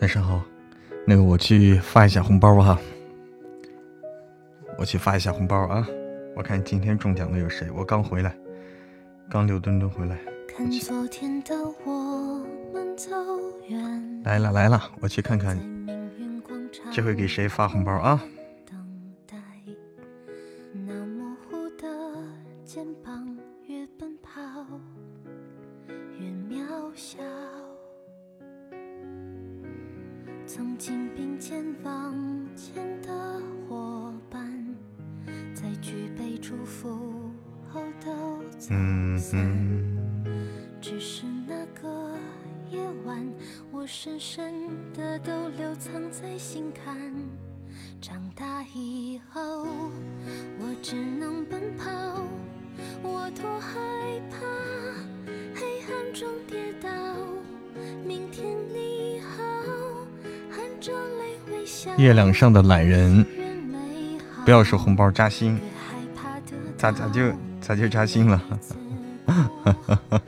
晚上好，那个我去发一下红包哈，我去发一下红包啊！我看今天中奖的有谁？我刚回来，刚刘墩墩回来。来了来了，我去看看，这回给谁发红包啊？亮上的懒人，不要说红包扎心，咋咋就咋就扎心了？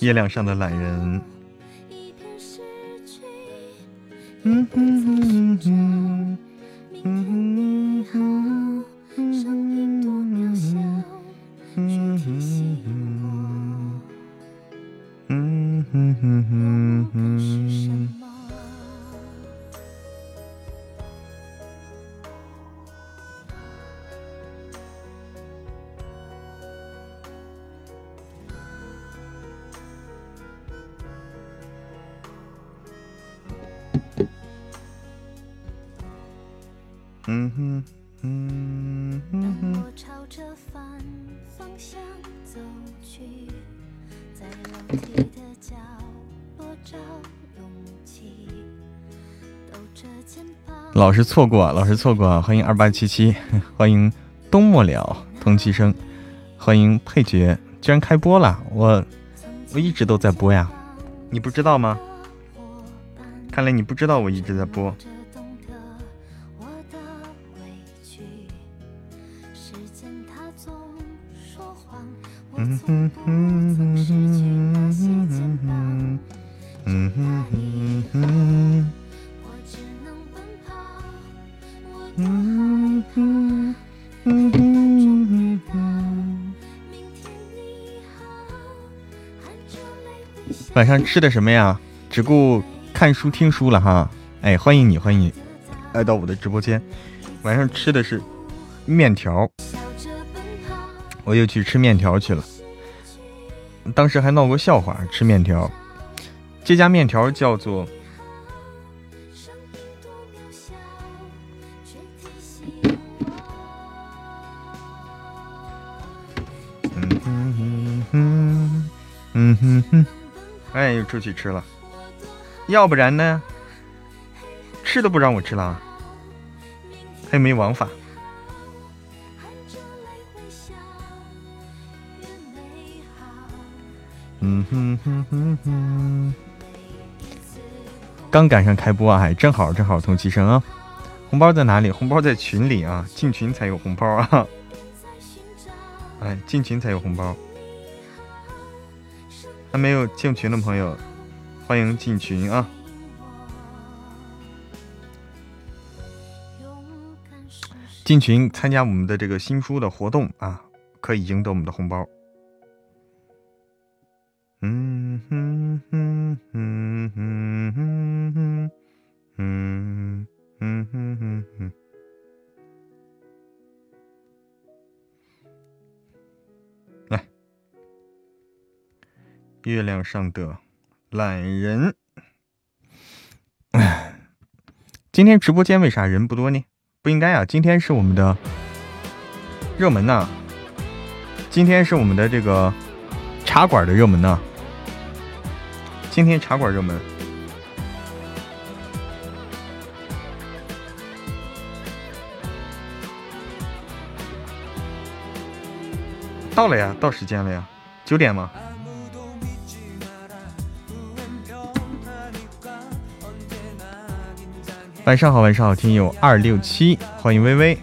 月亮上的懒人，老是错过，老是错过，欢迎二八七七，欢迎冬末了，同期生，欢迎配角，居然开播了，我我一直都在播呀，你不知道吗？看来你不知道我一直在播。嗯哼哼哼哼哼嗯哼哼哼。晚上吃的什么呀？只顾看书听书了哈。哎，欢迎你，欢迎你来到我的直播间。晚上吃的是面条。我又去吃面条去了，当时还闹过笑话，吃面条。这家面条叫做……哼，哎，又出去吃了，要不然呢？吃都不让我吃了，还没王法。嗯哼哼哼哼，刚赶上开播啊，还正好正好同期声啊！红包在哪里？红包在群里啊，进群才有红包啊！哎，进群才有红包，还没有进群的朋友，欢迎进群啊！进群参加我们的这个新书的活动啊，可以赢得我们的红包。嗯哼哼哼哼哼哼，哼哼哼哼哼。月亮上的懒人。哎，今天直播间为啥人不多呢？不应该啊，今天是我们的热门呐，今天是我们的这个茶馆的热门呐。今天茶馆热门到了呀，到时间了呀，九点吗？晚上好，晚上好，听友二六七，欢迎微微。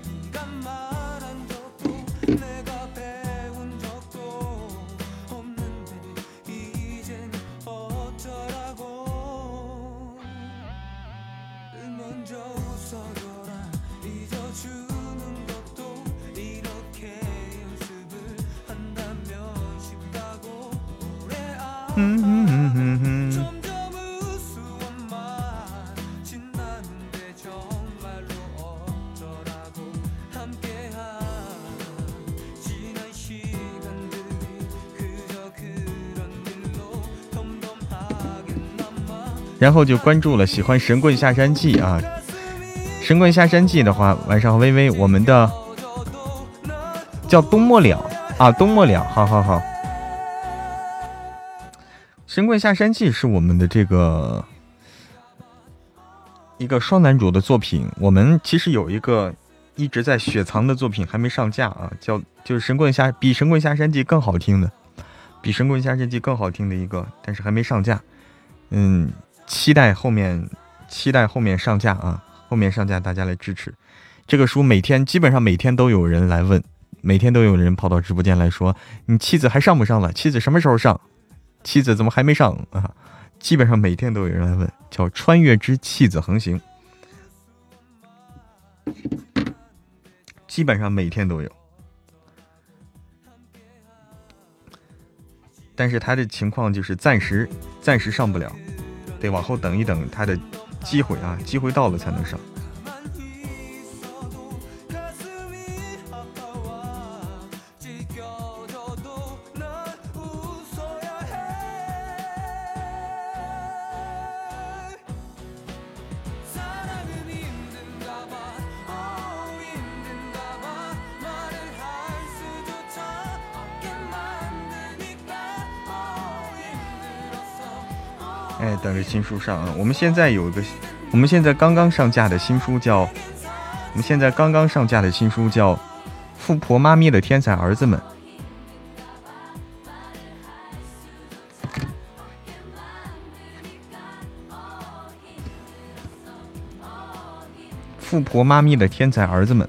然后就关注了，喜欢《神棍下山记》啊，《神棍下山记》的话，晚上微微，我们的叫冬末了啊，冬末了，好好好，《神棍下山记》是我们的这个一个双男主的作品。我们其实有一个一直在雪藏的作品还没上架啊，叫就是《神棍下》比《神棍下山记》更好听的，比《神棍下山记》更好听的一个，但是还没上架，嗯。期待后面，期待后面上架啊！后面上架，大家来支持。这个书每天基本上每天都有人来问，每天都有人跑到直播间来说：“你妻子还上不上了？妻子什么时候上？妻子怎么还没上啊？”基本上每天都有人来问，叫《穿越之妻子横行》，基本上每天都有。但是他的情况就是暂时暂时上不了。得往后等一等，他的机会啊，机会到了才能上。等着新书上啊！我们现在有一个，我们现在刚刚上架的新书叫，我们现在刚刚上架的新书叫《富婆妈咪的天才儿子们》。富婆妈咪的天才儿子们。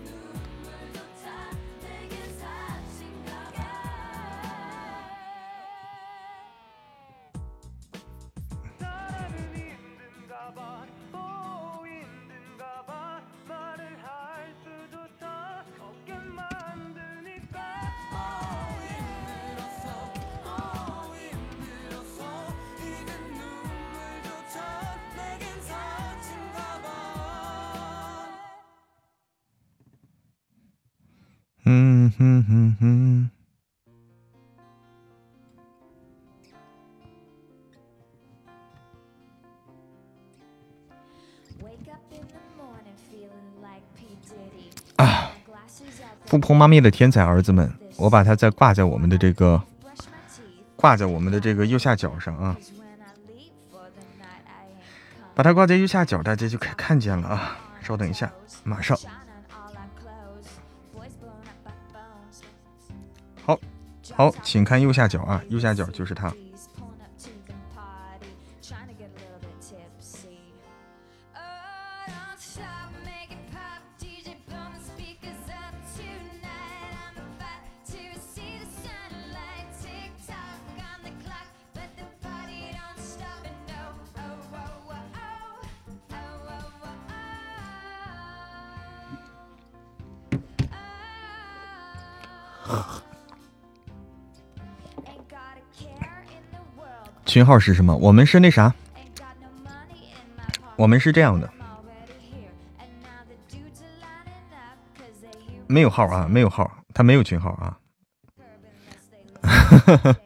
富婆妈咪的天才儿子们，我把它再挂在我们的这个，挂在我们的这个右下角上啊，把它挂在右下角，大家就可以看见了啊。稍等一下，马上。好，请看右下角啊，右下角就是他。群号是什么？我们是那啥，我们是这样的，没有号啊，没有号，他没有群号啊，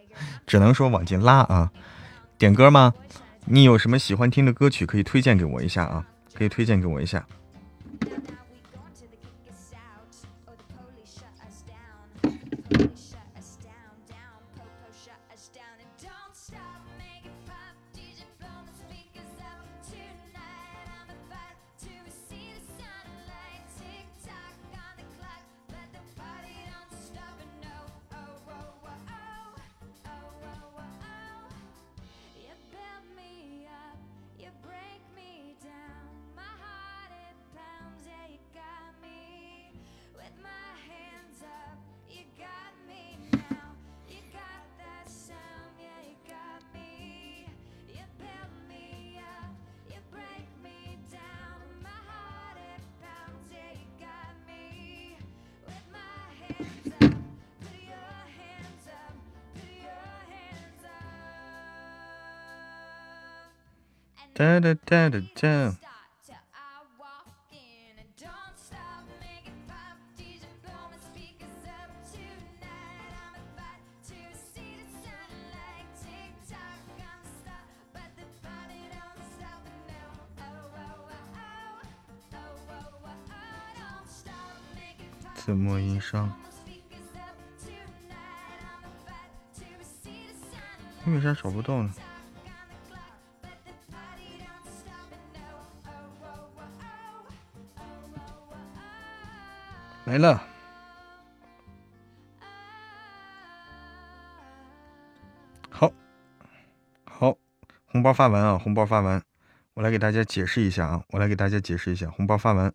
只能说往进拉啊。点歌吗？你有什么喜欢听的歌曲可以推荐给我一下啊？可以推荐给我一下。da, da, da. 发完啊！红包发完，我来给大家解释一下啊！我来给大家解释一下，红包发完。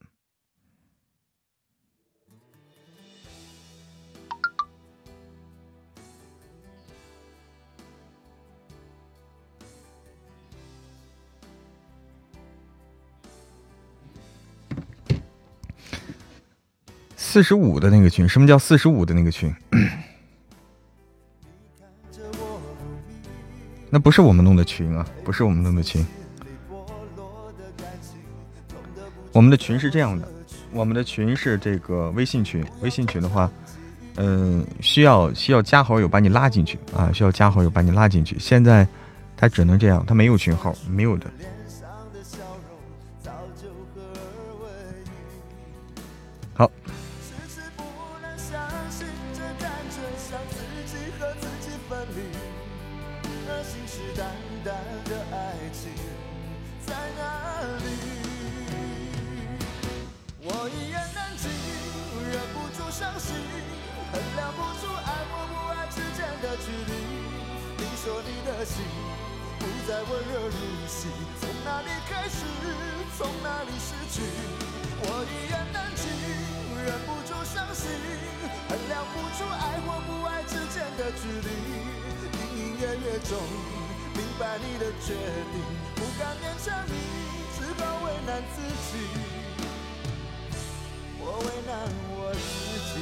四十五的那个群，什么叫四十五的那个群？那不是我们弄的群啊，不是我们弄的群。我们的群是这样的，我们的群是这个微信群。微信群的话，嗯，需要需要加好友把你拉进去啊，需要加好友把你拉进去。现在他只能这样，他没有群号，没有的。好距离，隐隐约约中明白你的决定，不敢勉强你，只好为难自己。我为难我自己。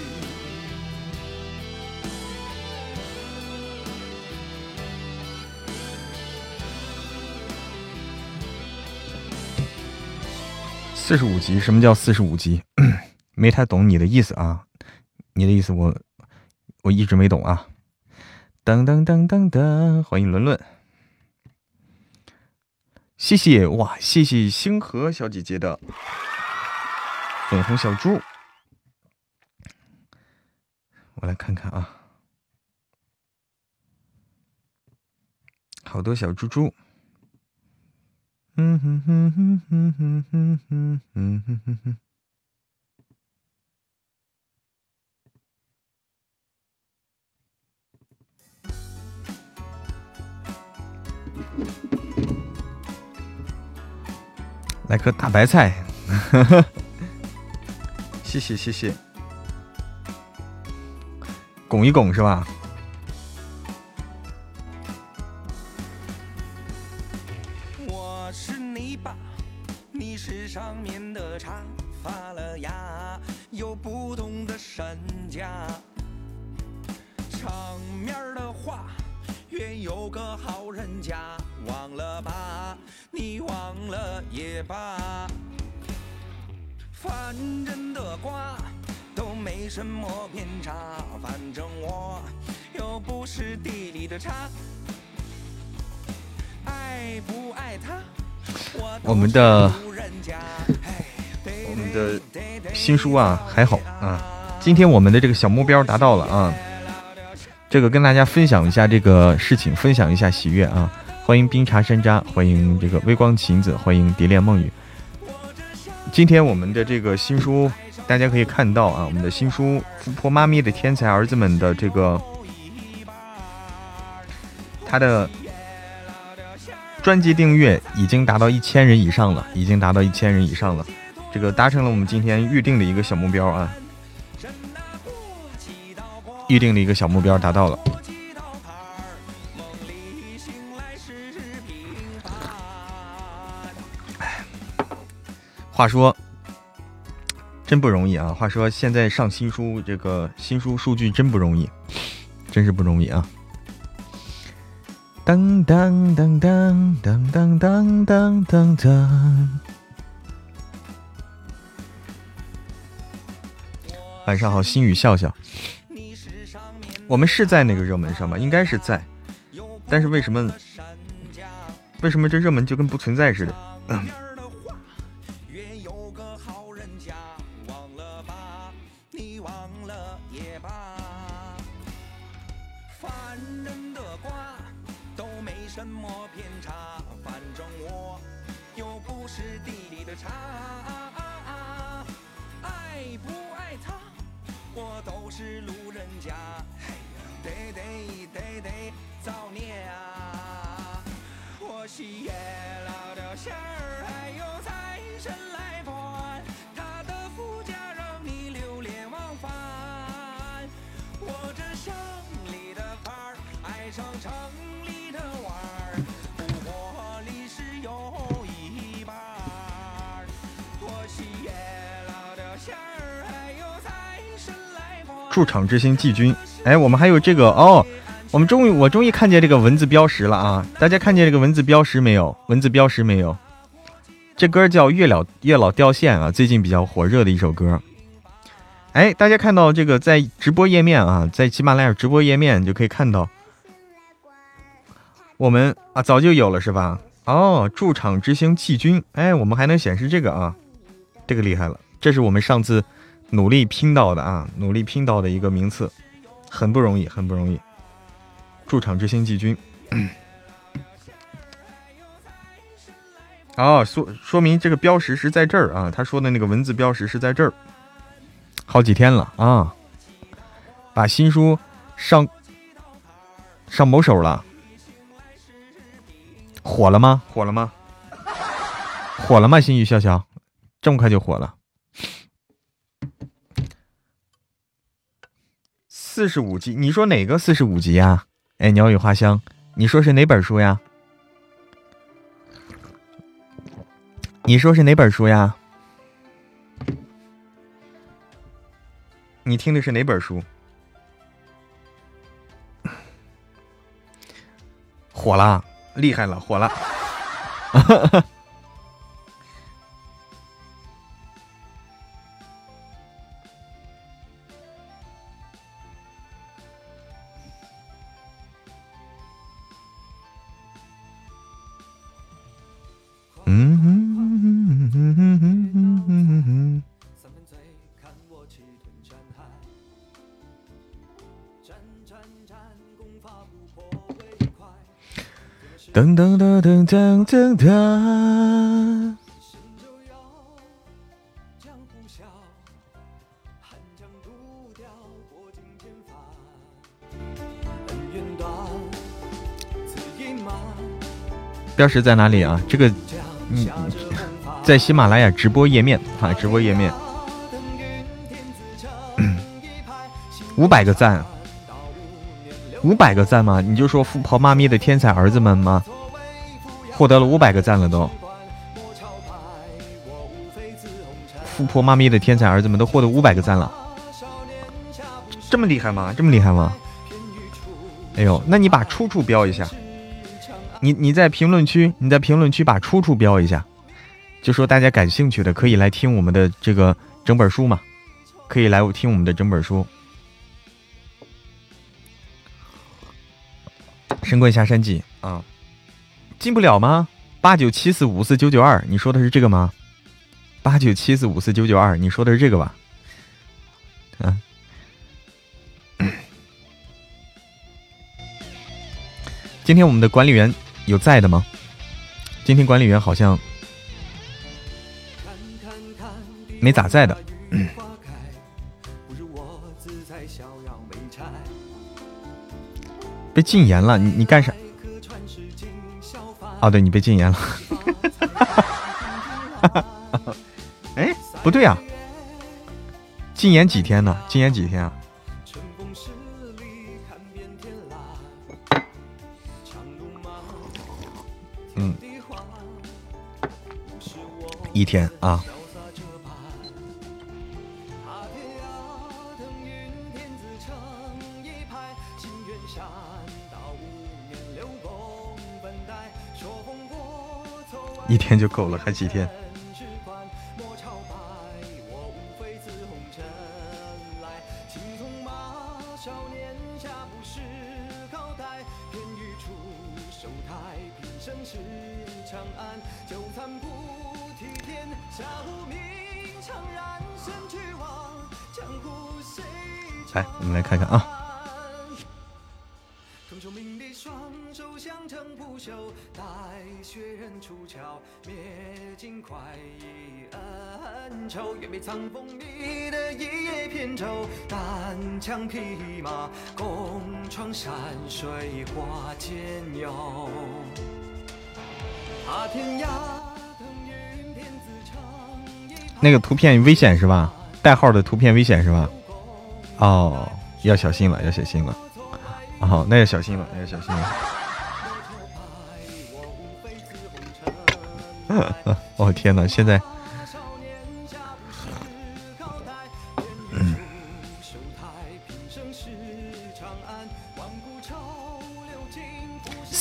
四十五级，什么叫四十五级？没太懂你的意思啊，你的意思我我一直没懂啊。噔噔噔噔噔，欢迎伦伦，谢谢哇，谢谢星河小姐姐的粉红小猪，我来看看啊，好多小猪猪。嗯哼哼哼哼哼哼哼哼哼哼。来颗大白菜。谢谢谢谢。拱一拱是吧？我是泥巴你是上面的茶发了芽有不同的身价场面的话愿有个好人家。忘了吧，你忘了也罢。反正的瓜都没什么偏差，反正我又不是地里的叉。爱不爱他？我们的我们的新书啊，还好啊，今天我们的这个小目标达到了啊。这个跟大家分享一下这个事情，分享一下喜悦啊。欢迎冰茶山楂，欢迎这个微光晴子，欢迎蝶恋梦雨。今天我们的这个新书，大家可以看到啊，我们的新书《富婆妈咪的天才儿子们》的这个，他的。专辑订阅已经达到一千人以上了，已经达到一千人以上了，这个达成了我们今天预定的一个小目标啊，预定的一个小目标达到了。话说，真不容易啊！话说现在上新书，这个新书数据真不容易，真是不容易啊。当当当当当当当当当当。晚上好，心雨笑笑。我们是在那个热门上吗？应该是在，但是为什么？为什么这热门就跟不存在似的？驻场之星季军，哎，我们还有这个哦，我们终于，我终于看见这个文字标识了啊！大家看见这个文字标识没有？文字标识没有？这歌叫《月老月老掉线》啊，最近比较火热的一首歌。哎，大家看到这个在直播页面啊，在喜马拉雅直播页面就可以看到，我们啊早就有了是吧？哦，驻场之星季军，哎，我们还能显示这个啊，这个厉害了，这是我们上次。努力拼到的啊，努力拼到的一个名次，很不容易，很不容易。驻场之星季军，哦，说说明这个标识是在这儿啊，他说的那个文字标识是在这儿。好几天了啊，把新书上上某手了，火了吗？火了吗？火了吗？心语笑笑，这么快就火了。四十五集，你说哪个四十五集呀？哎，鸟语花香，你说是哪本书呀？你说是哪本书呀？你听的是哪本书？火了，厉害了，火了！噔噔噔噔噔噔噔。标识在哪里啊？这个，嗯，在喜马拉雅直播页面啊，直播页面，五百个赞。五百个赞吗？你就说富婆妈咪的天才儿子们吗？获得了五百个赞了都。富婆妈咪的天才儿子们都获得五百个赞了，这么厉害吗？这么厉害吗？哎呦，那你把出处标一下。你你在评论区，你在评论区把出处标一下，就说大家感兴趣的可以来听我们的这个整本书嘛，可以来听我们的整本书。神棍下山记啊，进不了吗？八九七四五四九九二，你说的是这个吗？八九七四五四九九二，你说的是这个吧？啊，今天我们的管理员有在的吗？今天管理员好像没咋在的。被禁言了，你你干啥？哦，对你被禁言了。哎，不对啊，禁言几天呢？禁言几天啊？嗯，一天啊。一天就够了，还几天？来，我们来看看啊。那个图片危险是吧？代号的图片危险是吧？哦，要小心了，要小心了。哦，那要小心了，那要小心了。哦天哪，现在，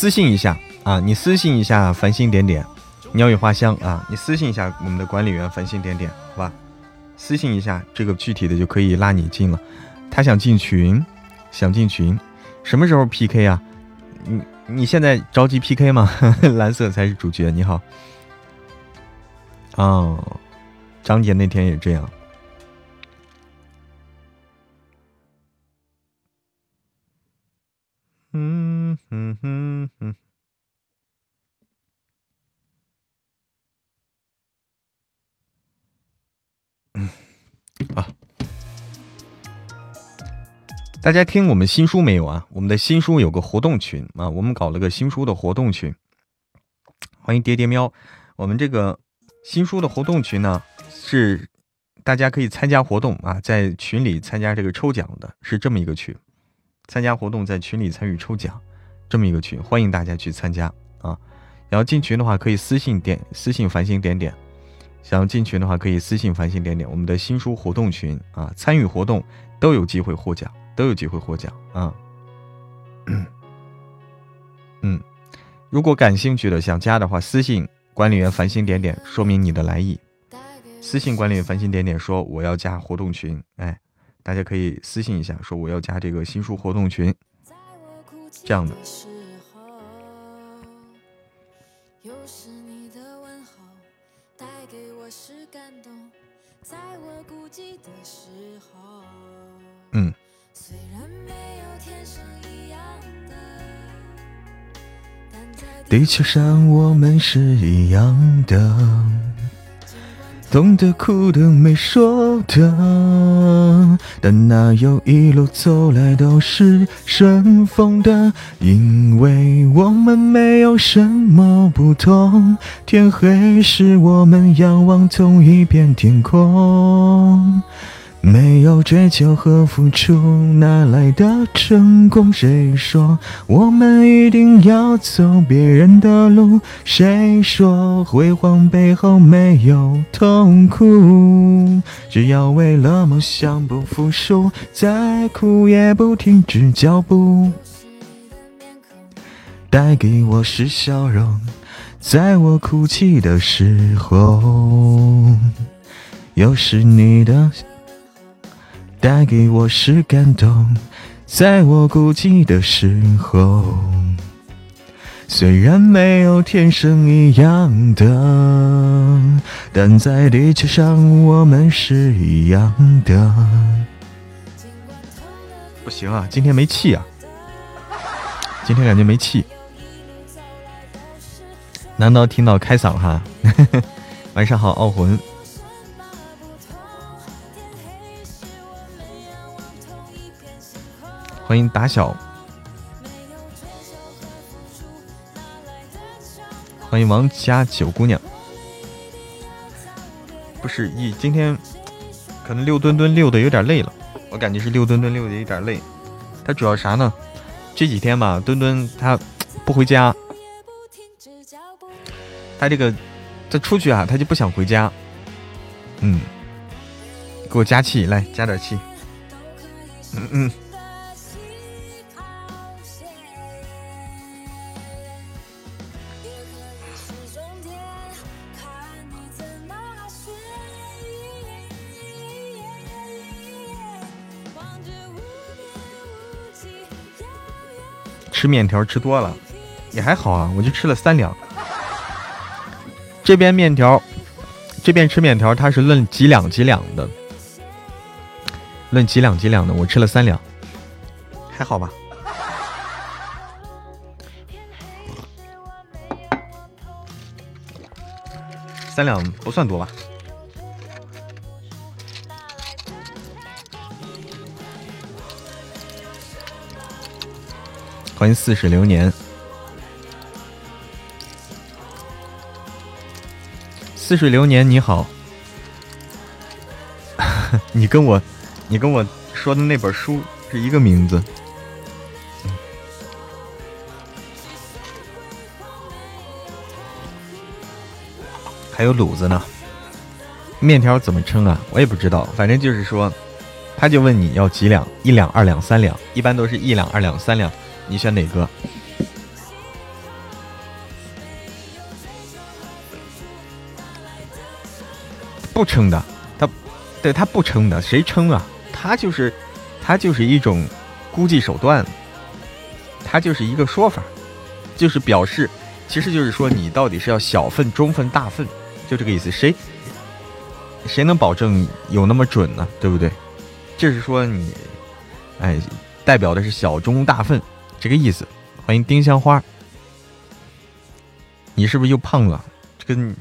私信一下啊，你私信一下繁星点点，鸟语花香啊，你私信一下我们的管理员繁星点点，好吧？私信一下这个具体的就可以拉你进了。他想进群，想进群，什么时候 PK 啊？你你现在着急 PK 吗？蓝色才是主角。你好，哦，张姐那天也这样。嗯哼哼。嗯，啊。大家听我们新书没有啊？我们的新书有个活动群啊，我们搞了个新书的活动群，欢迎爹爹喵。我们这个新书的活动群呢，是大家可以参加活动啊，在群里参加这个抽奖的，是这么一个群。参加活动在群里参与抽奖，这么一个群，欢迎大家去参加啊。然后进群的话，可以私信点私信繁星点点。想要进群的话，可以私信繁星点点。我们的新书活动群啊，参与活动都有机会获奖。都有机会获奖啊！嗯，如果感兴趣的想加的话，私信管理员繁星点点，说明你的来意。私信管理员繁星点点说我要加活动群，哎，大家可以私信一下，说我要加这个新书活动群，这样的。嗯。地球上我们是一样的，痛的哭的没说的，但哪有一路走来都是顺风的？因为我们没有什么不同，天黑时我们仰望同一片天空。没有追求和付出，哪来的成功？谁说我们一定要走别人的路？谁说辉煌背后没有痛苦？只要为了梦想不服输，再苦也不停止脚步。带给我是笑容，在我哭泣的时候，又是你的。带给我是感动，在我孤寂的时候。虽然没有天生一样的，但在地球上我们是一样的。不行啊，今天没气啊，今天感觉没气。难道听到开嗓哈？晚上好，傲魂。欢迎打小，欢迎王家九姑娘。不是一今天可能溜墩墩溜的有点累了，我感觉是溜墩墩溜的有点累。他主要啥呢？这几天吧，墩墩他不回家，他这个他出去啊，他就不想回家。嗯，给我加气，来加点气。嗯嗯。吃面条吃多了，也还好啊，我就吃了三两。这边面条，这边吃面条，它是论几两几两的，论几两几两的，我吃了三两，还好吧？三两不算多吧？欢迎似水流年。似水流年，你好，你跟我，你跟我说的那本书是一个名字。还有卤子呢，面条怎么称啊？我也不知道，反正就是说，他就问你要几两，一两、二两、三两，一般都是一两、二两、三两，你选哪个？不称的，他，对他不称的，谁称啊？他就是，他就是一种估计手段，他就是一个说法，就是表示，其实就是说你到底是要小份、中份、大份，就这个意思。谁，谁能保证有那么准呢？对不对？就是说你，哎，代表的是小中大份这个意思。欢迎丁香花，你是不是又胖了？这个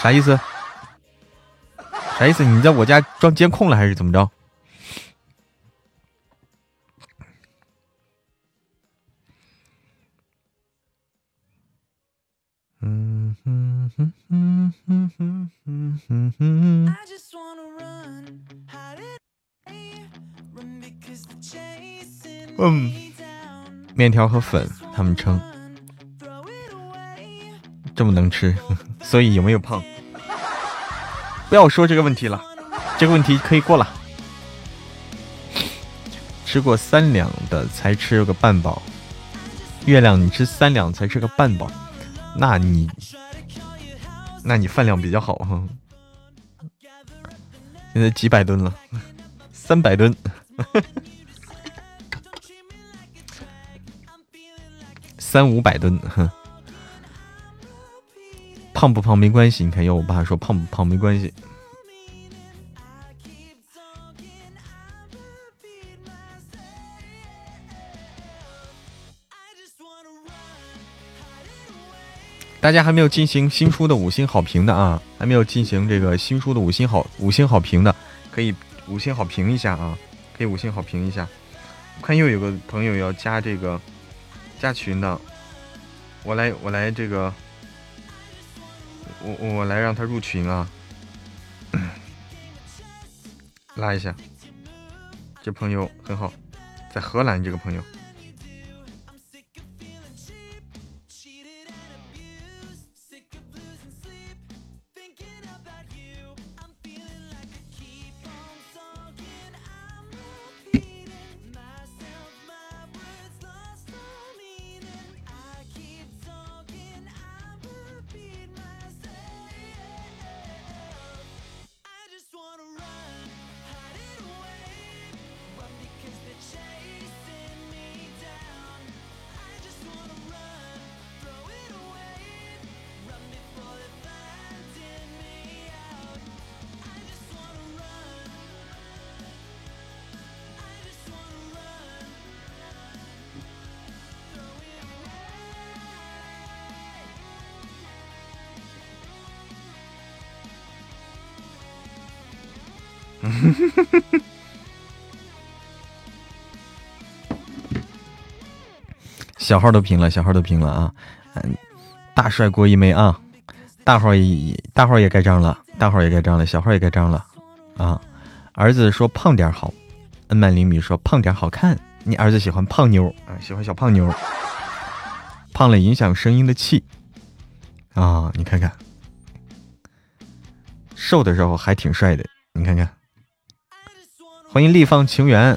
啥意思？啥意思？你在我家装监控了还是怎么着？嗯哼哼哼哼哼哼哼哼。嗯，面条和粉他们称，这么能吃，所以有没有胖？不要说这个问题了，这个问题可以过了。吃过三两的才吃个半饱，月亮你吃三两才吃个半饱，那你，那你饭量比较好哈。现在几百吨了，三百吨，三五百吨，哼。胖不胖没关系，你看，要我爸说胖不胖没关系。大家还没有进行新书的五星好评的啊，还没有进行这个新书的五星好五星好评的，可以五星好评一下啊，可以五星好评一下。我看又有个朋友要加这个加群的，我来我来这个。我我来让他入群啊，拉一下，这朋友很好，在荷兰这个朋友。小号都平了，小号都平了啊！嗯，大帅锅一枚啊，大号也大号也盖章了，大号也盖章了，小号也盖章了啊！儿子说胖点好，恩曼林米说胖点好看，你儿子喜欢胖妞啊，喜欢小胖妞，胖了影响声音的气啊！你看看，瘦的时候还挺帅的，你看看，欢迎立方情缘。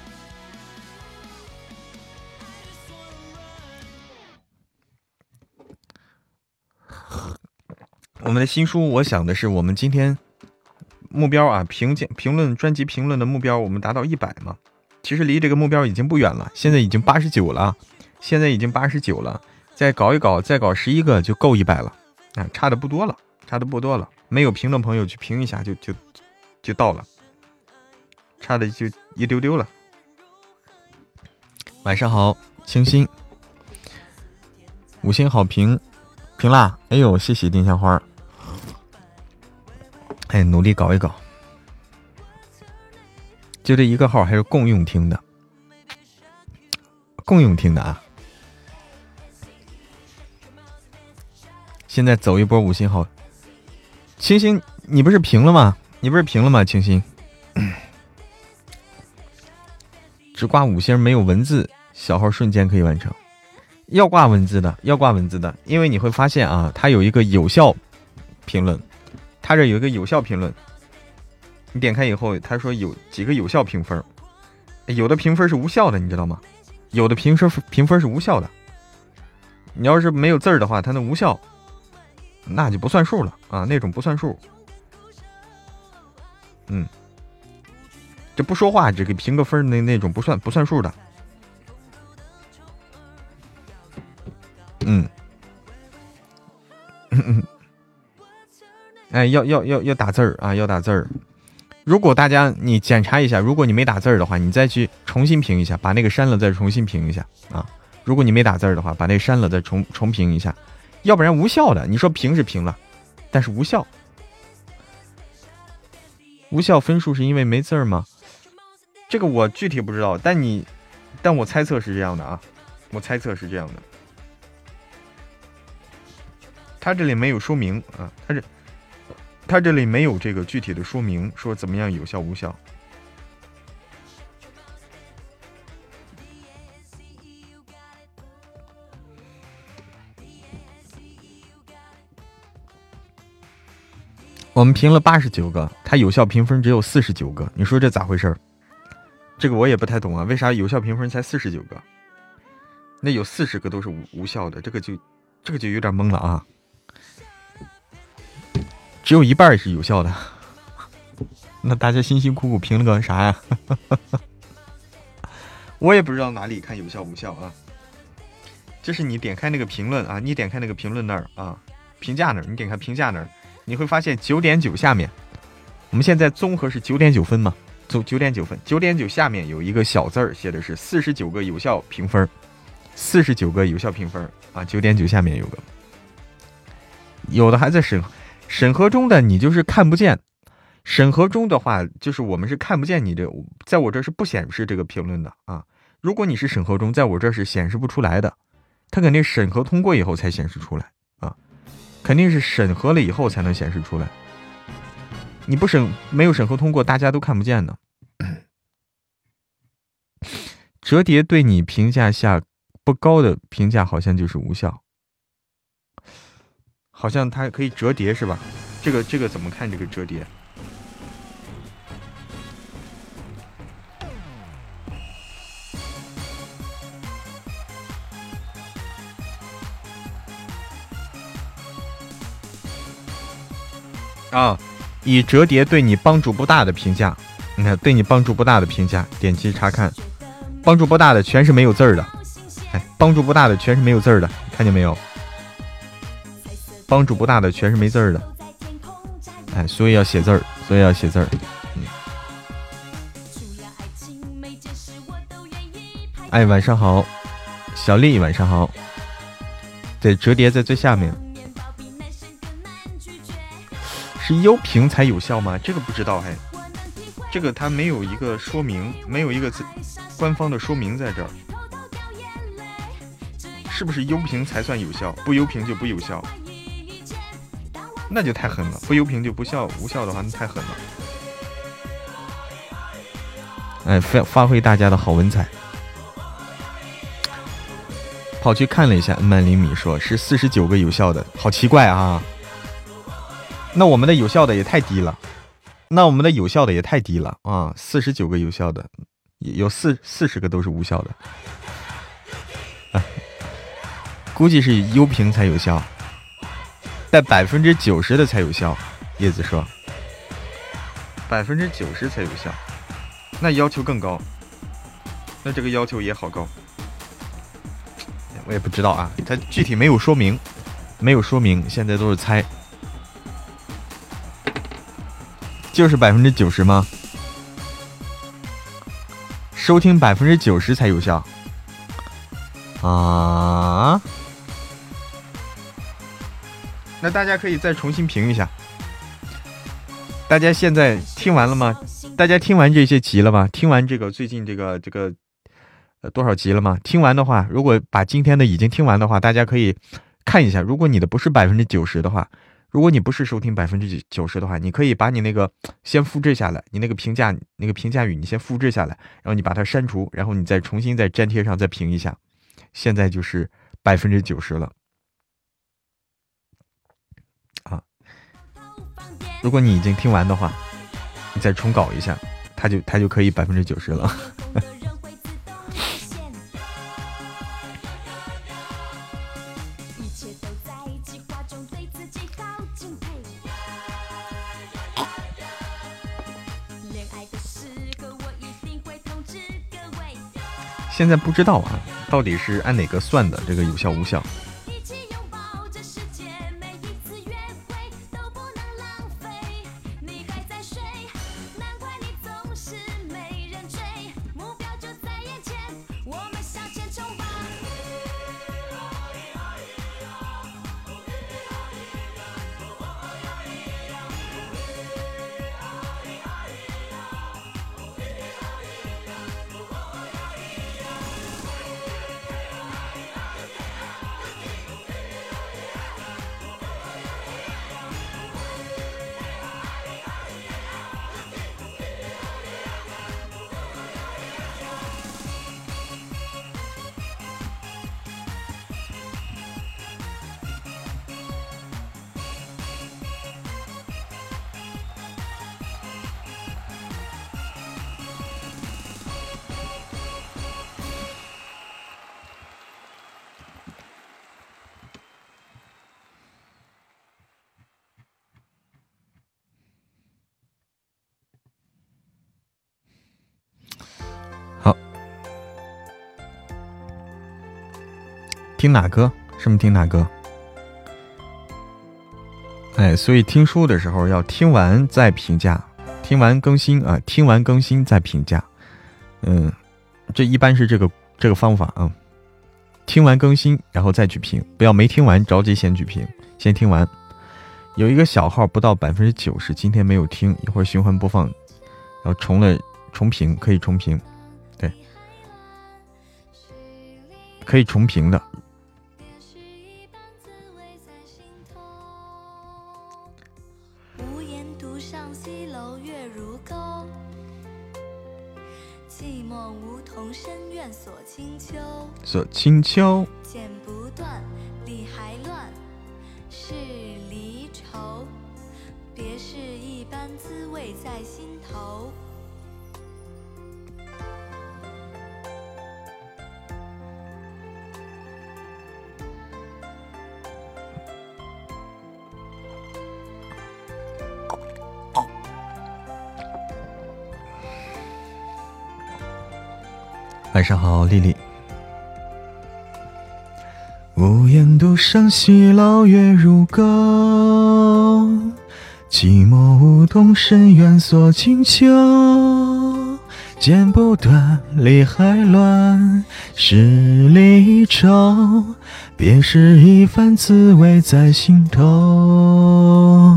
我们的新书，我想的是，我们今天目标啊，评价评论专辑评论的目标，我们达到一百嘛。其实离这个目标已经不远了，现在已经八十九了，现在已经八十九了，再搞一搞，再搞十一个就够一百了啊，差的不多了，差的不多了。没有评的朋友去评一下，就就就到了，差的就一丢丢了。晚上好，清新，五星好评，评啦！哎呦，谢谢丁香花。哎，努力搞一搞，就这一个号还是共用听的，共用听的啊！现在走一波五星号，清新，你不是平了吗？你不是平了吗？清新，只挂五星没有文字，小号瞬间可以完成。要挂文字的，要挂文字的，因为你会发现啊，它有一个有效评论。他这有一个有效评论，你点开以后，他说有几个有效评分，有的评分是无效的，你知道吗？有的评分评分是无效的。你要是没有字儿的话，它那无效，那就不算数了啊，那种不算数。嗯，这不说话只给评个分那那种不算不算数的。嗯嗯。哎，要要要要打字儿啊！要打字儿。如果大家你检查一下，如果你没打字儿的话，你再去重新评一下，把那个删了，再重新评一下啊！如果你没打字儿的话，把那删了，再重重评一下，要不然无效的。你说评是评了，但是无效，无效分数是因为没字儿吗？这个我具体不知道，但你，但我猜测是这样的啊，我猜测是这样的。他这里没有说明啊，他这。他这里没有这个具体的说明，说怎么样有效无效。我们评了八十九个，他有效评分只有四十九个，你说这咋回事儿？这个我也不太懂啊，为啥有效评分才四十九个？那有四十个都是无无效的，这个就这个就有点懵了啊。只有一半是有效的，那大家辛辛苦苦评了个啥呀？我也不知道哪里看有效无效啊。就是你点开那个评论啊，你点开那个评论那儿啊，评价那儿，你点开评价那儿，你会发现九点九下面，我们现在综合是九点九分嘛？九九点九分，九点九下面有一个小字儿，写的是四十九个有效评分，四十九个有效评分啊，九点九下面有个，有的还在审。审核中的你就是看不见，审核中的话就是我们是看不见你这，在我这是不显示这个评论的啊。如果你是审核中，在我这是显示不出来的，它肯定审核通过以后才显示出来啊，肯定是审核了以后才能显示出来。你不审没有审核通过，大家都看不见的。折叠对你评价下不高的评价，好像就是无效。好像它可以折叠是吧？这个这个怎么看？这个折叠啊？以折叠对你帮助不大的评价，你看对你帮助不大的评价，点击查看，帮助不大的全是没有字儿的，哎，帮助不大的全是没有字儿的，看见没有？帮助不大的全是没字儿的，哎，所以要写字儿，所以要写字儿。嗯。哎，晚上好，小丽，晚上好。对，折叠在最下面。是优屏才有效吗？这个不知道，嘿，这个它没有一个说明，没有一个官方的说明在这儿。是不是优屏才算有效？不优屏就不有效。那就太狠了，不优评就不效无效的话，那太狠了。哎，发发挥大家的好文采，跑去看了一下，恩曼林米说是四十九个有效的，好奇怪啊！那我们的有效的也太低了，那我们的有效的也太低了啊！四十九个有效的，有四四十个都是无效的，啊，估计是优评才有效，在百分之九十的才有效。叶子说，百分之九十才有效，那要求更高，那这个要求也好高，我也不知道啊，他具体没有说明，没有说明，现在都是猜。就是百分之九十吗？收听百分之九十才有效啊？那大家可以再重新评一下。大家现在听完了吗？大家听完这些集了吗？听完这个最近这个这个呃多少集了吗？听完的话，如果把今天的已经听完的话，大家可以看一下。如果你的不是百分之九十的话。如果你不是收听百分之九九十的话，你可以把你那个先复制下来，你那个评价那个评价语你先复制下来，然后你把它删除，然后你再重新再粘贴上再评一下。现在就是百分之九十了如果你已经听完的话，你再重搞一下，它就它就可以百分之九十了。现在不知道啊，到底是按哪个算的？这个有效无效？听哪歌？什么听哪歌？哎，所以听书的时候要听完再评价，听完更新啊，听完更新再评价。嗯，这一般是这个这个方法啊。听完更新，然后再去评，不要没听完着急先去评，先听完。有一个小号不到百分之九十，今天没有听，一会儿循环播放，然后重了重评可以重评，对，可以重评的。所轻敲。剪不断，理还乱，是离愁。别是一般滋味在心头。晚上好，丽丽。上西，楼月如钩。寂寞梧桐深院锁清秋。剪不断，理还乱，是离愁。别是一番滋味在心头。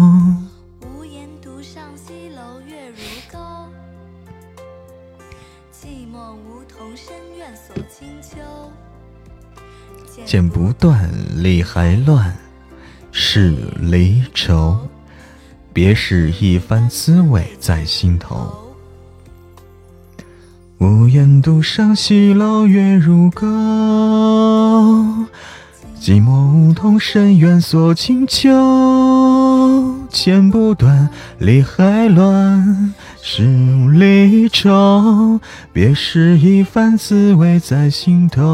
剪不断，理还乱，是离愁。别是一番滋味在心头。无言独上西楼月如钩。寂寞梧桐深院锁清秋。剪不断，理还乱，是离愁，别是一番滋味在心头。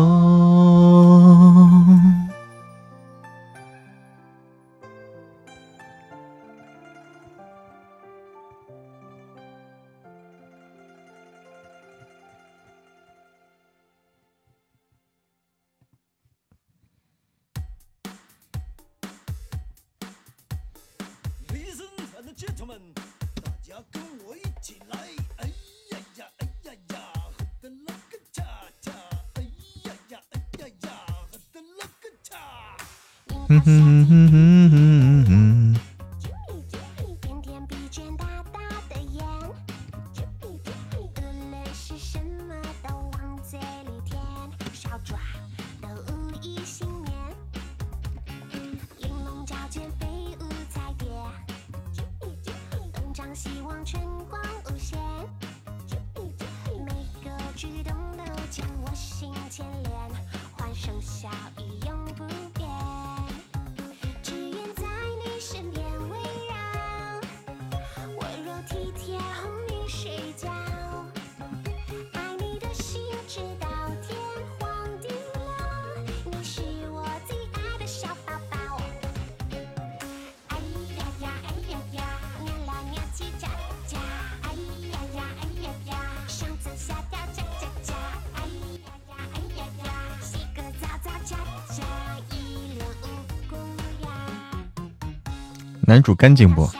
男主干净不？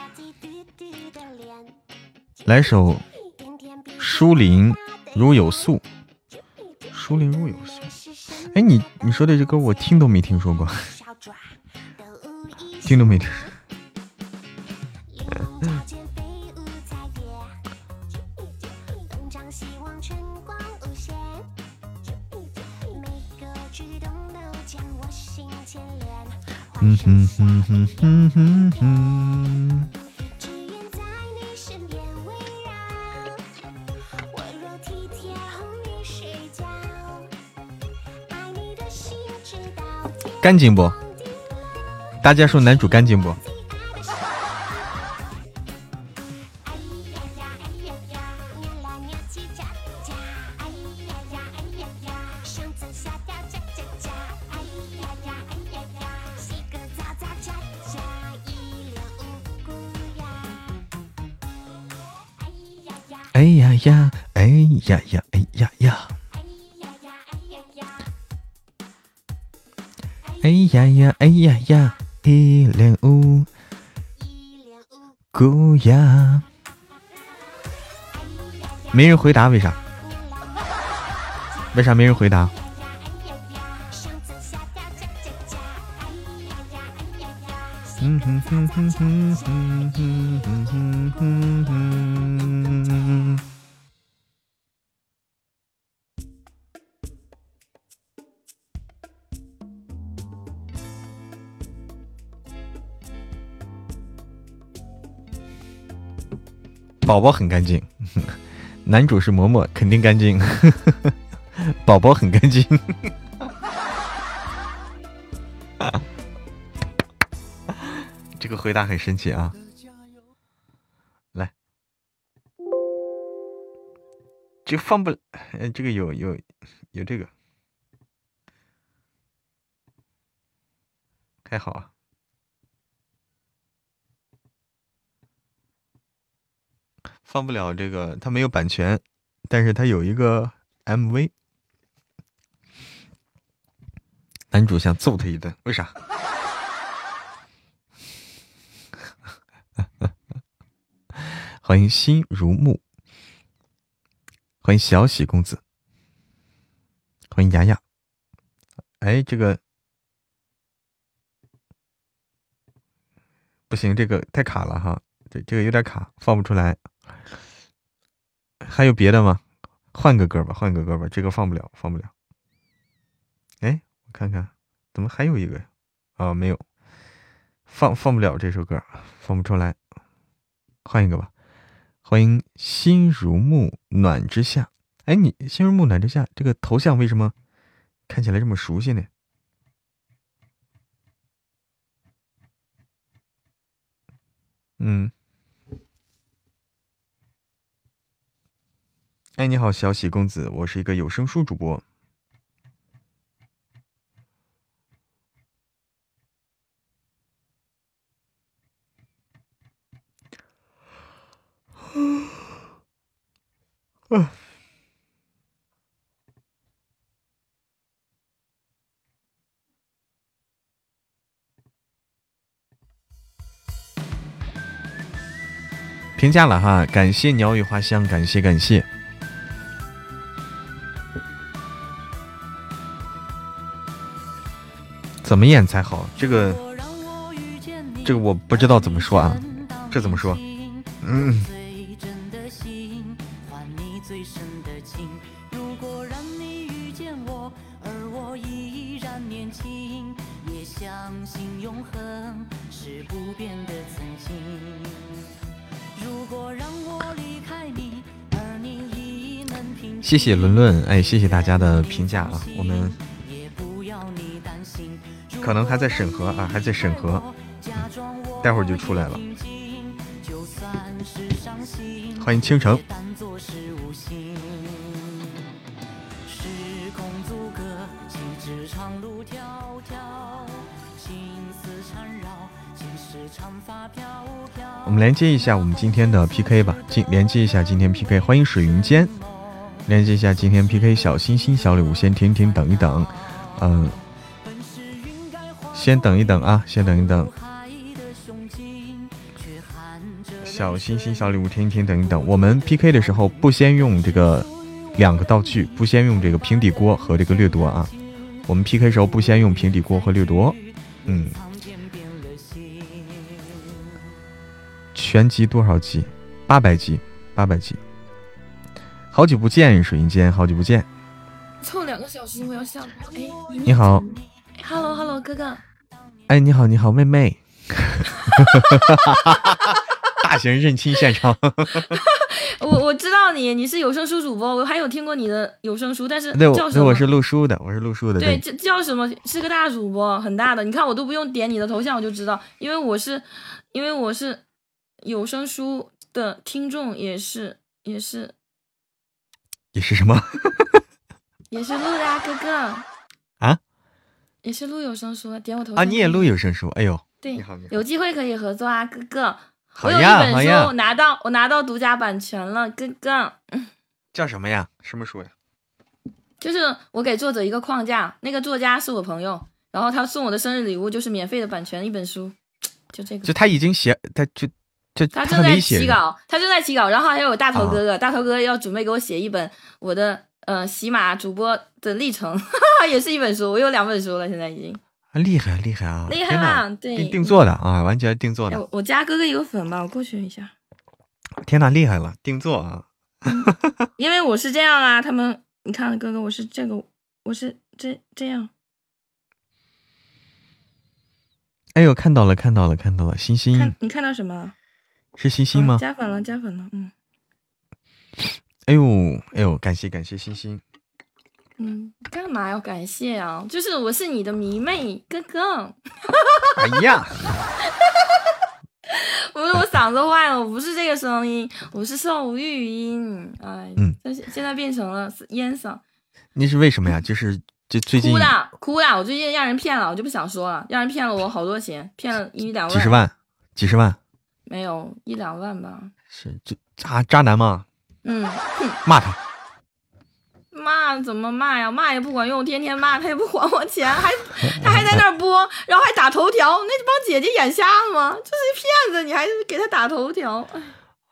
来首《疏林如有素》。疏林如有素。哎，你你说的这歌我听都没听说过，听都没听。嗯哼哼哼哼哼哼。干净不？大家说男主干净不？没人回答，为啥？为啥没人回答？嗯哼哼哼哼哼哼哼哼哼。宝宝很干净，男主是嬷嬷，肯定干净。宝宝很干净，这个回答很神奇啊！来，这个放不，这个有有有这个，还好啊。放不了这个，它没有版权，但是它有一个 MV。男主想揍他一顿，为啥？欢迎心如木，欢迎小喜公子，欢迎雅雅。哎，这个不行，这个太卡了哈，这这个有点卡，放不出来。还有别的吗？换个歌吧，换个歌吧，这个放不了，放不了。哎，我看看，怎么还有一个？啊，没有，放放不了这首歌，放不出来，换一个吧。欢迎心如木暖之下。哎，你心如木暖之下这个头像为什么看起来这么熟悉呢？嗯。哎，你好，小喜公子，我是一个有声书主播。评价了哈，感谢鸟语花香，感谢感谢。怎么演才好？这个，这个我不知道怎么说啊，这怎么说？嗯。谢谢伦伦，哎，谢谢大家的评价啊，我们可能还在审核啊，还在审核，待会儿就出来了。欢迎倾城。我们连接一下我们今天的 PK 吧，进连接一下今天 PK，欢迎水云间。连接一下今天 PK 小心心小礼物，先停停等一等，嗯，先等一等啊，先等一等。小心心小礼物，停停等一等。我们 PK 的时候不先用这个两个道具，不先用这个平底锅和这个掠夺啊。我们 PK 时候不先用平底锅和掠夺，嗯。全集多少集？八百集，八百集。好久不见，水云间，好久不见。凑两个小时，我要下播。哎，你好。Hello Hello，哥哥。哎，你好你好，妹妹。大型认亲现场。我我知道你，你是有声书主播，我还有听过你的有声书，但是叫什么？我是录书的，我是录书的。对，叫叫什么？是个大主播，很大的。你看，我都不用点你的头像，我就知道，因为我是，因为我是有声书的听众，也是也是。也是什么？也是录的哥哥啊！也是录有声书，点我头啊！你也录有声书？哎呦，对，有机会可以合作啊，哥哥。好呀，好呀！我拿到，我拿到独家版权了，哥哥。叫什么呀？什么书呀？就是我给作者一个框架，那个作家是我朋友，然后他送我的生日礼物就是免费的版权一本书，就这个。就他已经写，他就。他正在起稿，他正在起稿，然后还有大头哥哥，大头哥哥要准备给我写一本我的呃喜马主播的历程，哈哈也是一本书，我有两本书了，现在已经。厉害厉害啊！厉害啊！对，定做的啊，完全定做的。我加哥哥一个粉吧，我过去一下。天哪，厉害了，定做啊！因为我是这样啊，他们你看哥哥，我是这个，我是这这样。哎呦，看到了看到了看到了，星星，你看到什么？是星星吗？加粉了，加粉了，嗯。哎呦，哎呦，感谢感谢星星。嗯，干嘛要感谢啊？就是我是你的迷妹哥哥。哎呀！不是我嗓子坏了，我不是这个声音，我是受育音。哎，嗯，但是现在变成了烟嗓。那是为什么呀？就是就最近哭的哭的，我最近让人骗了，我就不想说了，让人骗了我好多钱，骗了一两万，几十万，几十万。没有一两万吧？是这渣渣男吗？嗯，骂他，骂怎么骂呀？骂也不管用，天天骂他也不还我钱，还他还在那儿播，然后还打头条，那帮姐姐眼瞎了吗？这是骗子，你还给他打头条？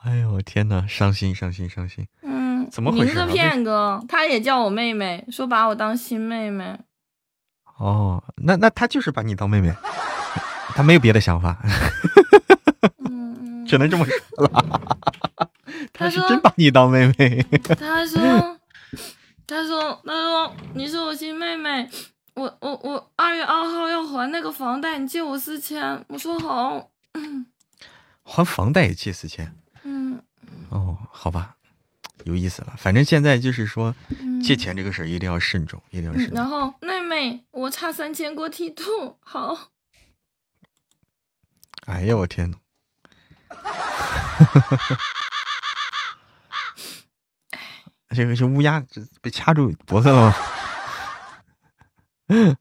哎呦我天哪，伤心伤心伤心！嗯，怎么回事？名字骗哥，他也叫我妹妹，说把我当亲妹妹。哦，那那他就是把你当妹妹，他没有别的想法。只能这么说了，他是真把你当妹妹。他说，他说，他说你是我亲妹妹，我我我二月二号要还那个房贷，你借我四千。我说好。还房贷也借四千？嗯。哦，好吧，有意思了。反正现在就是说，借钱这个事儿一定要慎重，一定要慎重。然后妹妹，我差三千过 T two，好。哎呀，我天呐。这个是乌鸦被掐住脖子了吗？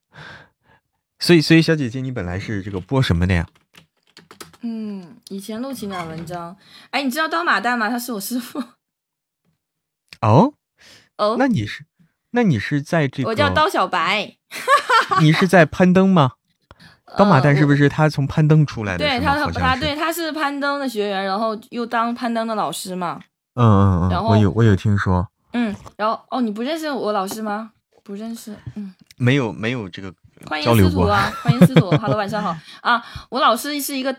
所以，所以小姐姐，你本来是这个播什么的呀？嗯，以前录情感文章。哎，你知道刀马旦吗？他是我师傅。哦哦，那你是，那你是在这个？我叫刀小白。你是在攀登吗？刀马旦是不是他从攀登出来的？对他，他对他是攀登的学员，然后又当攀登的老师嘛。嗯嗯嗯。然后我有我有听说。嗯，然后哦，你不认识我老师吗？不认识。嗯，没有没有这个。欢迎司徒啊！欢迎司徒，Hello，晚上好啊！我老师是一个，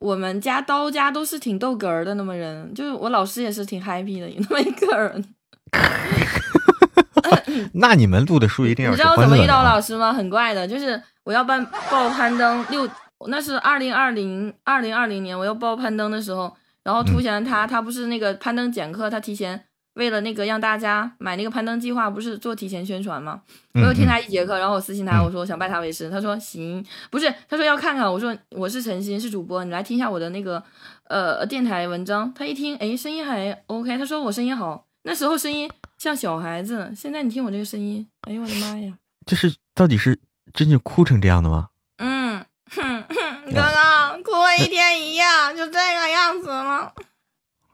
我们家刀家都是挺逗哏儿的那么人，就是我老师也是挺 happy 的那么一个人。那你们录的书一定要你知道怎么遇到老师吗？很怪的，就是我要办报攀登六，那是二零二零二零二零年我要报攀登的时候，然后突然他他不是那个攀登讲课，他提前。为了那个让大家买那个攀登计划，不是做提前宣传吗？我又听他一节课，然后我私信他，我说我想拜他为师，他说行，不是，他说要看看，我说我是陈鑫，是主播，你来听一下我的那个呃电台文章。他一听，哎，声音还 OK，他说我声音好，那时候声音像小孩子，现在你听我这个声音，哎呦我的妈呀！这是到底是真的哭成这样的吗？嗯，哼哼，哥哥哭了一天一夜，就这个样子了。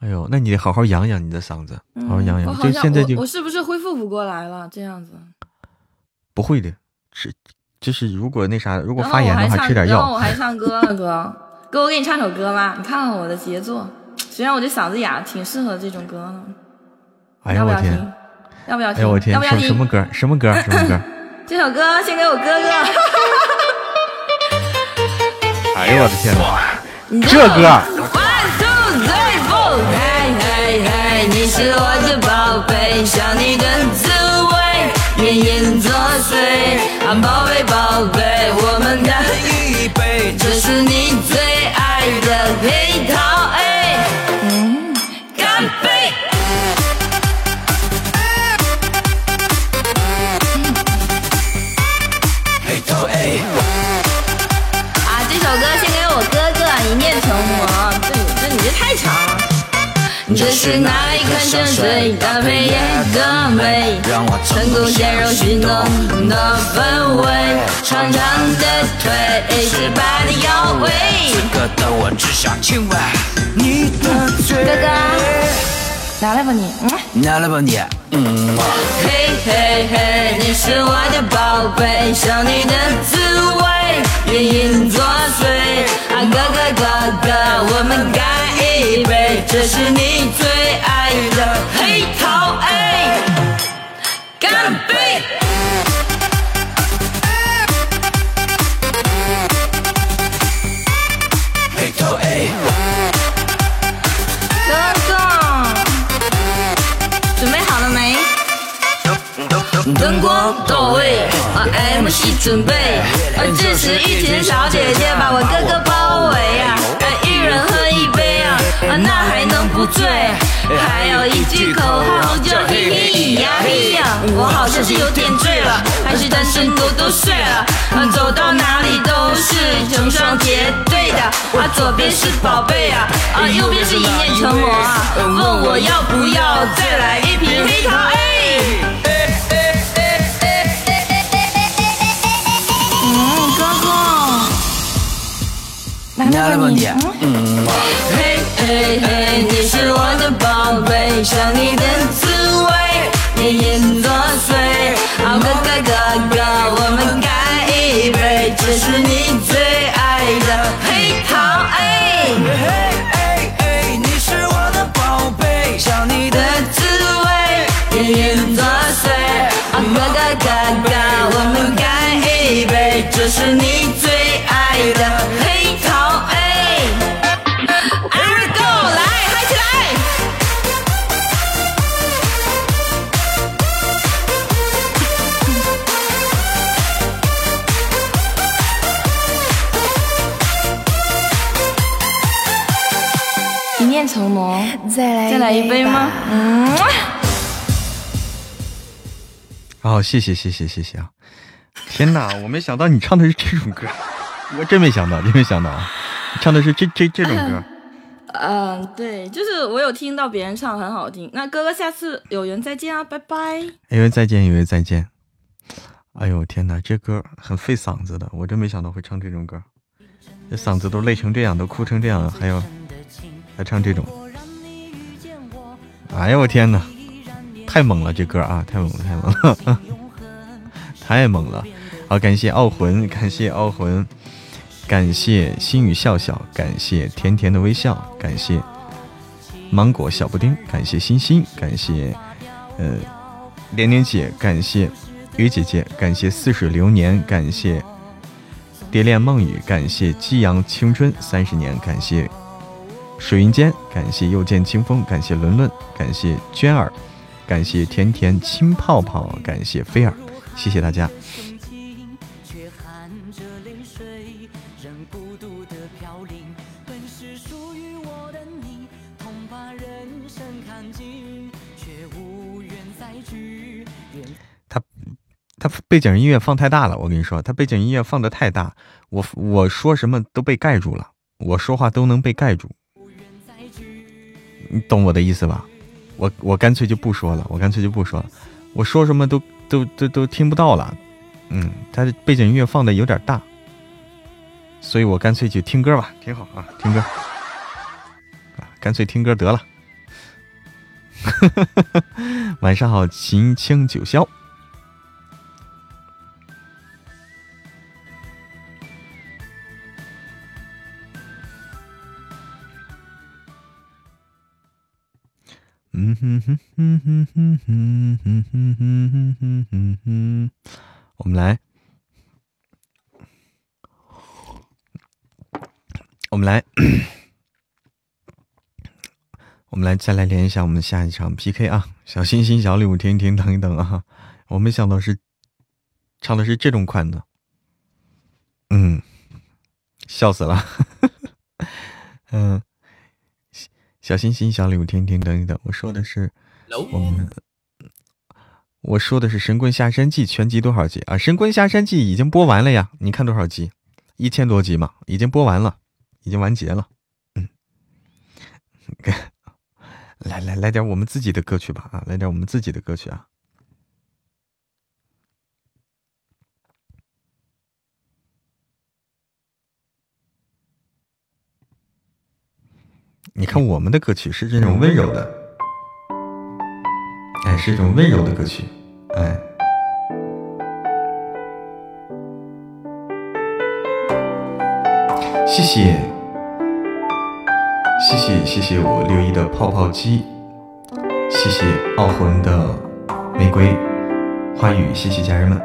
哎呦，那你得好好养养你的嗓子，好好养养。就现在就我是不是恢复不过来了？这样子不会的，是就是如果那啥，如果发炎的话，吃点药。然后我还唱 歌了，哥哥，我给你唱首歌吧，你看看我的杰作。虽然我这嗓子哑，挺适合这种歌的。哎呀我天！要不要听？哎我天！要不要听？什么歌？什么歌？什么歌？这首歌献给我哥哥。哎呦我的天哪！这歌。嘿嘿嘿，你是我的宝贝，想你的滋味，绵延作祟。啊，宝贝宝贝，我们干一杯，这是你最爱的黑桃这是哪一款香水搭配也更美，让我成功陷入心动的氛围。长长的腿，失败的腰围，此刻的我只想亲吻你的嘴。哥哥，拿来吧你，拿来吧你。嘿嘿嘿，你是我的宝贝，想你的滋味，隐隐作祟。啊哥哥哥哥，我们干。一杯，这是你最爱的黑桃 A，干杯！黑桃 A，哥哥，准备好了没？灯光到位，啊 MC 准备，啊这时一群小姐姐把我哥哥包围啊，啊，那还能不醉？还有一句口号叫嘿嘿咿呀嘿呀，我好像是有点醉了，还是单身狗都睡了？啊，走到哪里都是成双结对的。啊，左边是宝贝啊，啊，右边是一念成魔啊。问我要不要再来一瓶黑桃 A？嗯，哥哥，来了吧你？嗯。嘿嘿，你是我的宝贝，想你的滋味，绵延作祟。好哥哥哥哥，我们干一杯，这是你最爱的黑桃 A。嘿嘿嘿，你是我的宝贝，想你的滋味，绵延作祟。好哥哥哥哥，我们干一杯，这是你再来再来一杯吗？嗯。好，谢谢谢谢谢谢啊！天哪，我没想到你唱的是这种歌，我真没想到，真没想到啊！唱的是这这这种歌。嗯，对，就是我有听到别人唱很好听。那哥哥，下次有缘再见啊，拜拜。有缘再见，有缘再见。哎呦天哪，这歌很费嗓子的，我真没想到会唱这种歌。这嗓子都累成这样，都哭成这样，还有还唱这种。哎呦我天哪，太猛了这歌啊，太猛了，太猛了，太猛了。好，感谢傲魂，感谢傲魂。感谢心语笑笑，感谢甜甜的微笑，感谢芒果小布丁，感谢星星，感谢呃连连姐，感谢雨姐姐，感谢似水流年，感谢蝶恋梦雨，感谢激扬青春三十年，感谢水云间，感谢又见清风，感谢伦伦，感谢娟儿，感谢甜甜亲泡泡，感谢菲儿，谢谢大家。他背景音乐放太大了，我跟你说，他背景音乐放的太大，我我说什么都被盖住了，我说话都能被盖住，你懂我的意思吧？我我干脆就不说了，我干脆就不说了，我说什么都都都都听不到了，嗯，他的背景音乐放的有点大，所以我干脆就听歌吧，挺好啊，听歌，啊，干脆听歌得了。晚上好，琴清九霄。嗯哼哼哼哼哼哼哼哼哼哼哼哼，我们来，我们来，我们来再来连一下我们下一场 PK 啊！小心心、小礼物，听一听，等一等啊！我没想到是唱的是这种款的，嗯，笑死了，嗯。小心心、小礼物，听听，等一等。我说的是我们，我说的是《神棍下山记》全集多少集啊？《神棍下山记》已经播完了呀！你看多少集？一千多集嘛，已经播完了，已经完结了。嗯，来来来点我们自己的歌曲吧啊！来点我们自己的歌曲啊！你看，我们的歌曲是这种温柔的，哎，是一种温柔的歌曲，哎，谢谢，谢谢，谢谢我六一的泡泡机，谢谢傲魂的玫瑰花语，谢谢家人们，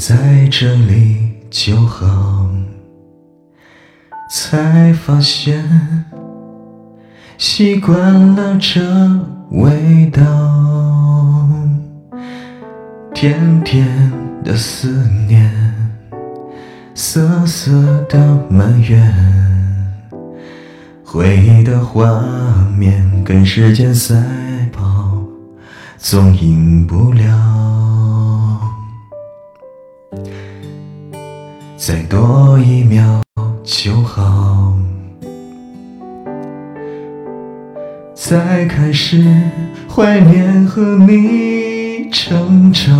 在这里。就好，才发现习惯了这味道，甜甜的思念，涩涩的埋怨，回忆的画面跟时间赛跑，总赢不了。再多一秒就好，再开始怀念和你成长，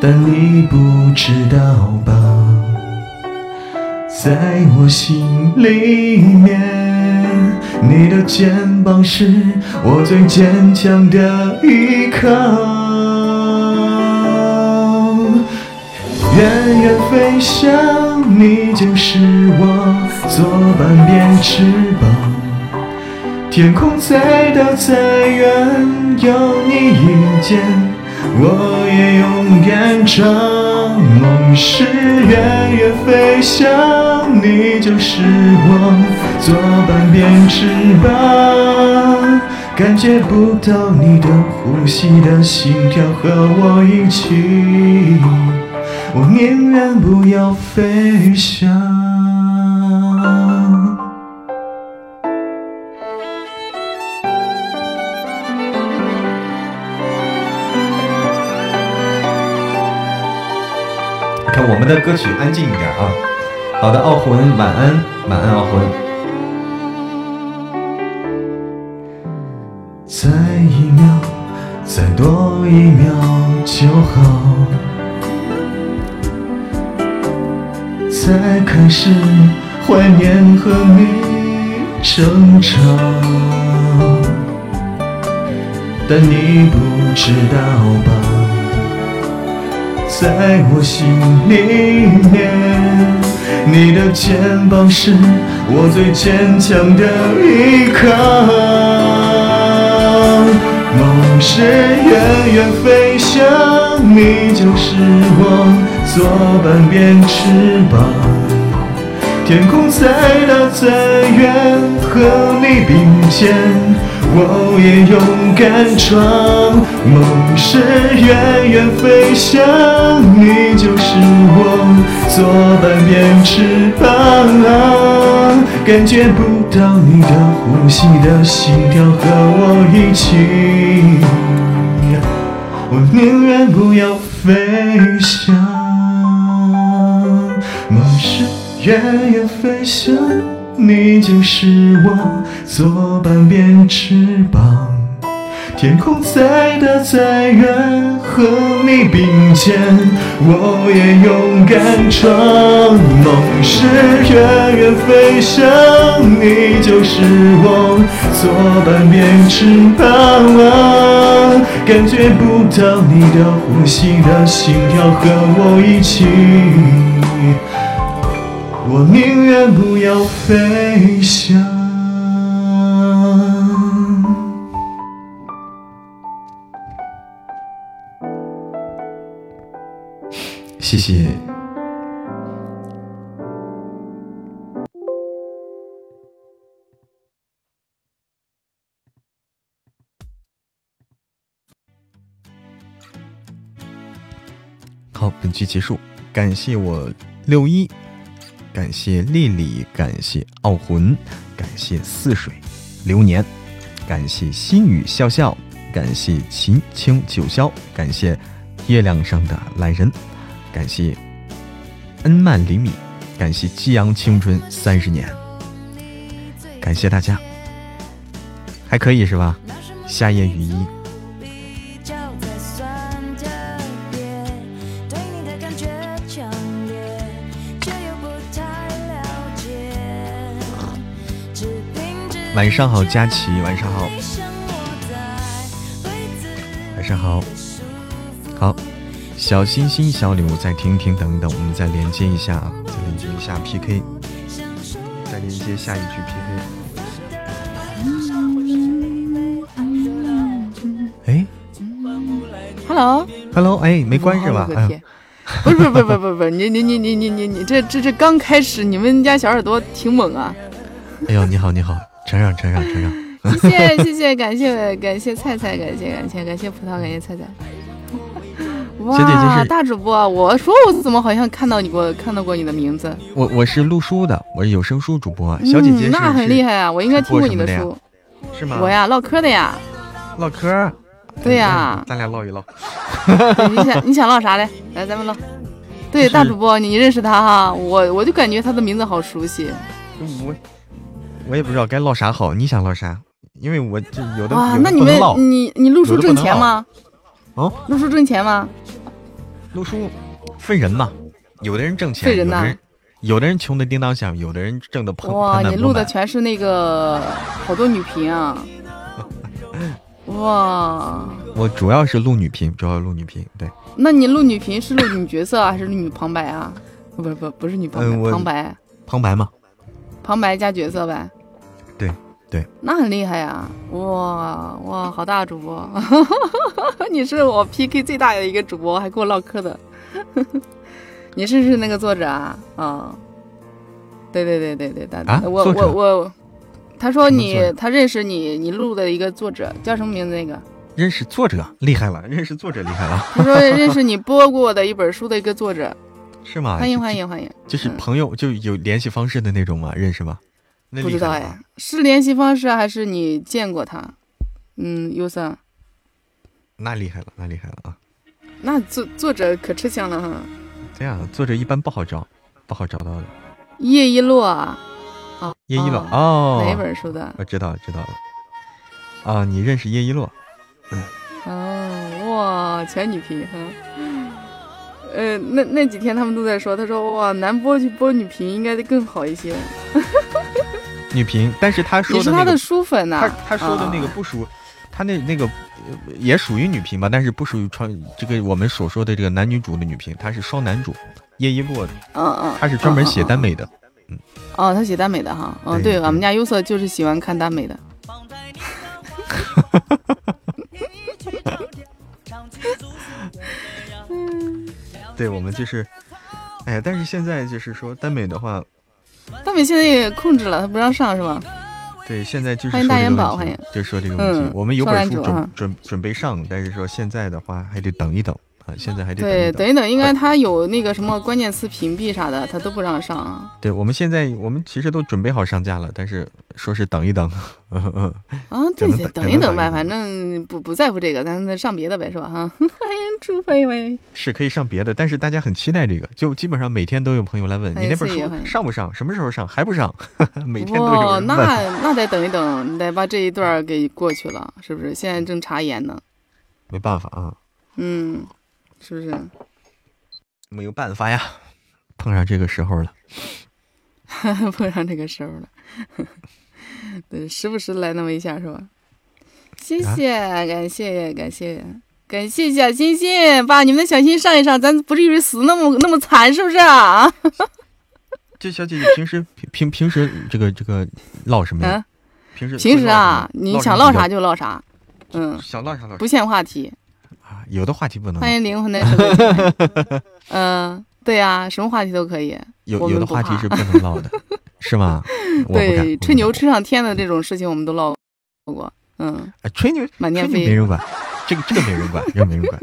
但你不知道吧，在我心里面，你的肩膀是我最坚强的依靠。远远飞翔，你就是我左半边翅膀。天空再大再远，有你一肩，我也勇敢长。梦是远远飞翔，你就是我左半边翅膀。感觉不到你的呼吸的心跳，和我一起。我宁愿不要飞翔。看我们的歌曲安静一点啊。好的，傲魂，晚安，晚安，傲魂。再一秒，再多一秒就好。在开始怀念和你争吵，但你不知道吧，在我心里面，你的肩膀是我最坚强的依靠。梦是远远飞翔，你就是我左半边翅膀。天空再大再远，和你并肩，我也勇敢闯。梦是远远飞翔，你就是我左半边翅膀。感觉不到你的呼吸的心跳和我一起，我宁愿不要飞翔。梦是远远飞翔，你就是我左半边翅膀。天空再大再远，和你并肩，我也勇敢闯。梦是远远飞翔，你就是我左半边翅膀。感觉不到你的呼吸的心跳，和我一起，我宁愿不要飞翔。谢谢。好，本期结束，感谢我六一，感谢丽丽，感谢傲魂，感谢似水流年，感谢心语笑笑，感谢秦清九霄，感谢月亮上的来人。感谢恩曼厘米，感谢激扬青春三十年，感谢大家，还可以是吧？夏夜雨衣。晚上好，佳琪，晚上好，晚上好，好。小心心、小礼物，再听听，等等，我们再连接一下啊，再连接一下 PK，再连接下一局 PK。哎，Hello，Hello，哎，没关是吧？不是不是不是不是不是，你你你你你你你这这这刚开始，你们家小耳朵挺猛啊！哎呦，你好你好，承让承让承让，谢谢谢谢，感谢感谢菜菜，感谢感谢感谢葡萄，感谢菜菜。哇，大主播，我说我怎么好像看到你过，看到过你的名字？我我是录书的，我是有声书主播。小姐姐，那很厉害啊！我应该听过你的书，是吗？我呀，唠嗑的呀。唠嗑？对呀。咱俩唠一唠。你想你想唠啥嘞？来，咱们唠。对，大主播，你认识他哈？我我就感觉他的名字好熟悉。我我也不知道该唠啥好，你想唠啥？因为我这有的哇，那你们你你录书挣钱吗？哦，录书挣钱吗？录书分人嘛，有的人挣钱，有的人有的人穷的叮当响，有的人挣的盆哇，你录的全是那个好多女频啊！哇，我主要是录女频，主要录女频。对，那你录女频是录女角色还是女旁白啊？不不不，不是女旁白，旁白，旁白吗？旁白加角色呗。对，那很厉害呀！哇哇，好大主播，你是我 PK 最大的一个主播，还跟我唠嗑的。你是不是那个作者啊？啊，对对对对对，大啊，我我我，他说你他认识你，你录的一个作者叫什么名字？那个认识作者厉害了，认识作者厉害了。他说认识你播过的一本书的一个作者，是吗？欢迎欢迎欢迎，就是朋友就有联系方式的那种吗？认识吗？不知道哎，是联系方式还是你见过他？嗯，优森，那厉害了，那厉害了啊！那作作者可吃香了哈。这样作者一般不好找，不好找到的。叶一洛啊，叶一洛哦，哪本书的？我知道了，知道了。啊，你认识叶一洛？哦，哇，全女频，呃，那那几天他们都在说，他说哇，男播去播女频应该更好一些。女频，但是他说的你是他的书粉呐？他他说的那个不属，他那那个也属于女频吧，但是不属于穿这个我们所说的这个男女主的女频，他是双男主叶一洛的，嗯嗯，他是专门写耽美的，嗯，哦，他写耽美的哈，嗯，对，我们家优色就是喜欢看耽美的。对，我们就是，哎呀，但是现在就是说耽美的话，耽美现在也控制了，他不让上是吧？对，现在就是欢迎大元宝，欢迎，就说这个问题，我们有本书准准准备上，但是说现在的话还得等一等。现在还得对等一等，应该他有那个什么关键词屏蔽啥的，他都不让上。对，我们现在我们其实都准备好上架了，但是说是等一等。啊，对对，等一等呗，反正不不在乎这个，咱再上别的呗，是吧？哈，欢迎朱飞飞。是可以上别的，但是大家很期待这个，就基本上每天都有朋友来问你那本书上不上，什么时候上，还不上，每天都有人那那得等一等，你得把这一段给过去了，是不是？现在正查研呢。没办法啊。嗯。是不是？没有办法呀，碰上这个时候了，碰上这个时候了，对，时不时来那么一下是吧？谢谢，感谢，感谢，感谢小星星，把你们的小心上一上，咱不至于死那么那么惨，是不是啊？这小姐姐平时平平平时这个这个唠什么呀？平时平时啊，你想唠啥就唠啥，嗯，想唠啥唠，不限话题。有的话题不能。欢迎灵魂的什 嗯，对呀，什么话题都可以。有有的话题是不能唠的，是吗？对，吹牛吹上天的这种事情，我们都唠过。嗯，吹牛满天飞，没人管。这个这个没人管，这个没人管。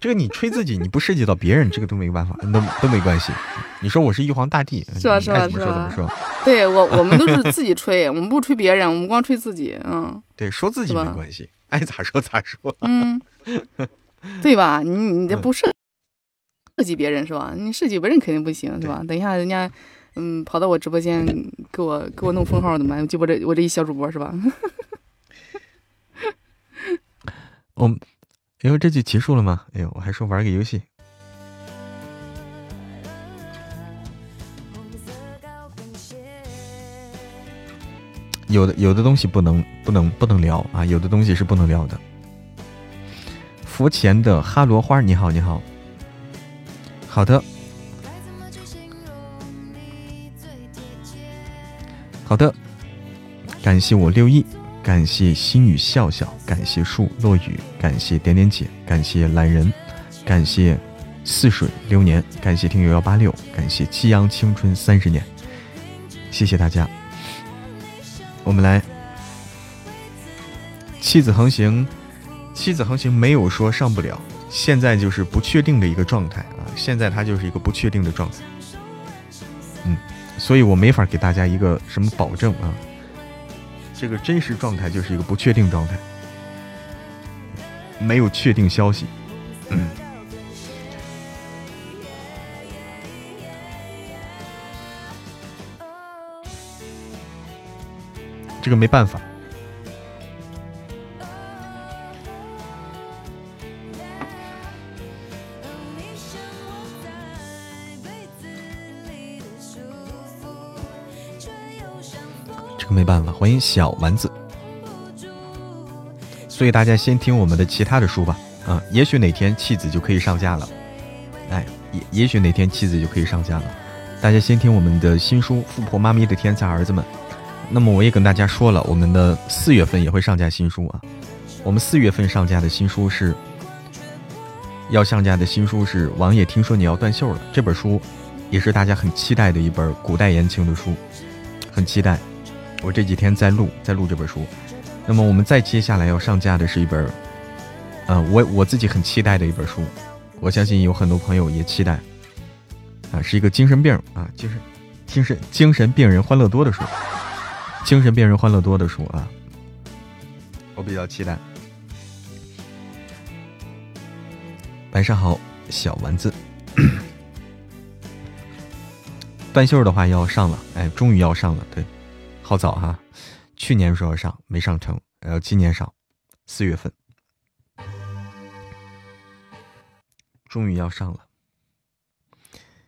这个你吹自己，你不涉及到别人，这个都没办法，都都没关系。你说我是玉皇大帝，是吧？是吧？是吧？说。对我，我们都是自己吹，我们不吹别人，我们光吹自己。嗯，对，说自己没关系，爱咋说咋说。嗯。对吧？你你这不设设计别人是吧？你设计别人肯定不行是吧？等一下人家嗯跑到我直播间给我给我弄封号怎么办？就我这我这一小主播是吧？哦，因为这局结束了吗？哎呦我还说玩个游戏。有的有的东西不能不能不能聊啊，有的东西是不能聊的。佛前的哈罗花，你好，你好，好的，好的，感谢我六亿，感谢心语笑笑，感谢树落雨，感谢点点姐，感谢懒人，感谢似水流年，感谢听友幺八六，感谢激昂青春三十年，谢谢大家，我们来，妻子横行。妻子横行没有说上不了，现在就是不确定的一个状态啊！现在它就是一个不确定的状态，嗯，所以我没法给大家一个什么保证啊。这个真实状态就是一个不确定状态，没有确定消息，嗯，这个没办法。没办法，欢迎小丸子。所以大家先听我们的其他的书吧，啊，也许哪天妻子就可以上架了，哎，也也许哪天妻子就可以上架了。大家先听我们的新书《富婆妈咪的天才儿子们》。那么我也跟大家说了，我们的四月份也会上架新书啊。我们四月份上架的新书是，要上架的新书是《王爷听说你要断袖了》这本书，也是大家很期待的一本古代言情的书，很期待。我这几天在录，在录这本书。那么我们再接下来要上架的是一本，嗯，我我自己很期待的一本书，我相信有很多朋友也期待。啊，是一个精神病啊，精神精神精神病人欢乐多的书，精神病人欢乐多的书啊，我比较期待。晚上好，小丸子。半袖的话要上了，哎，终于要上了，对，好早哈，去年说要上没上成，然后今年上，四月份，终于要上了。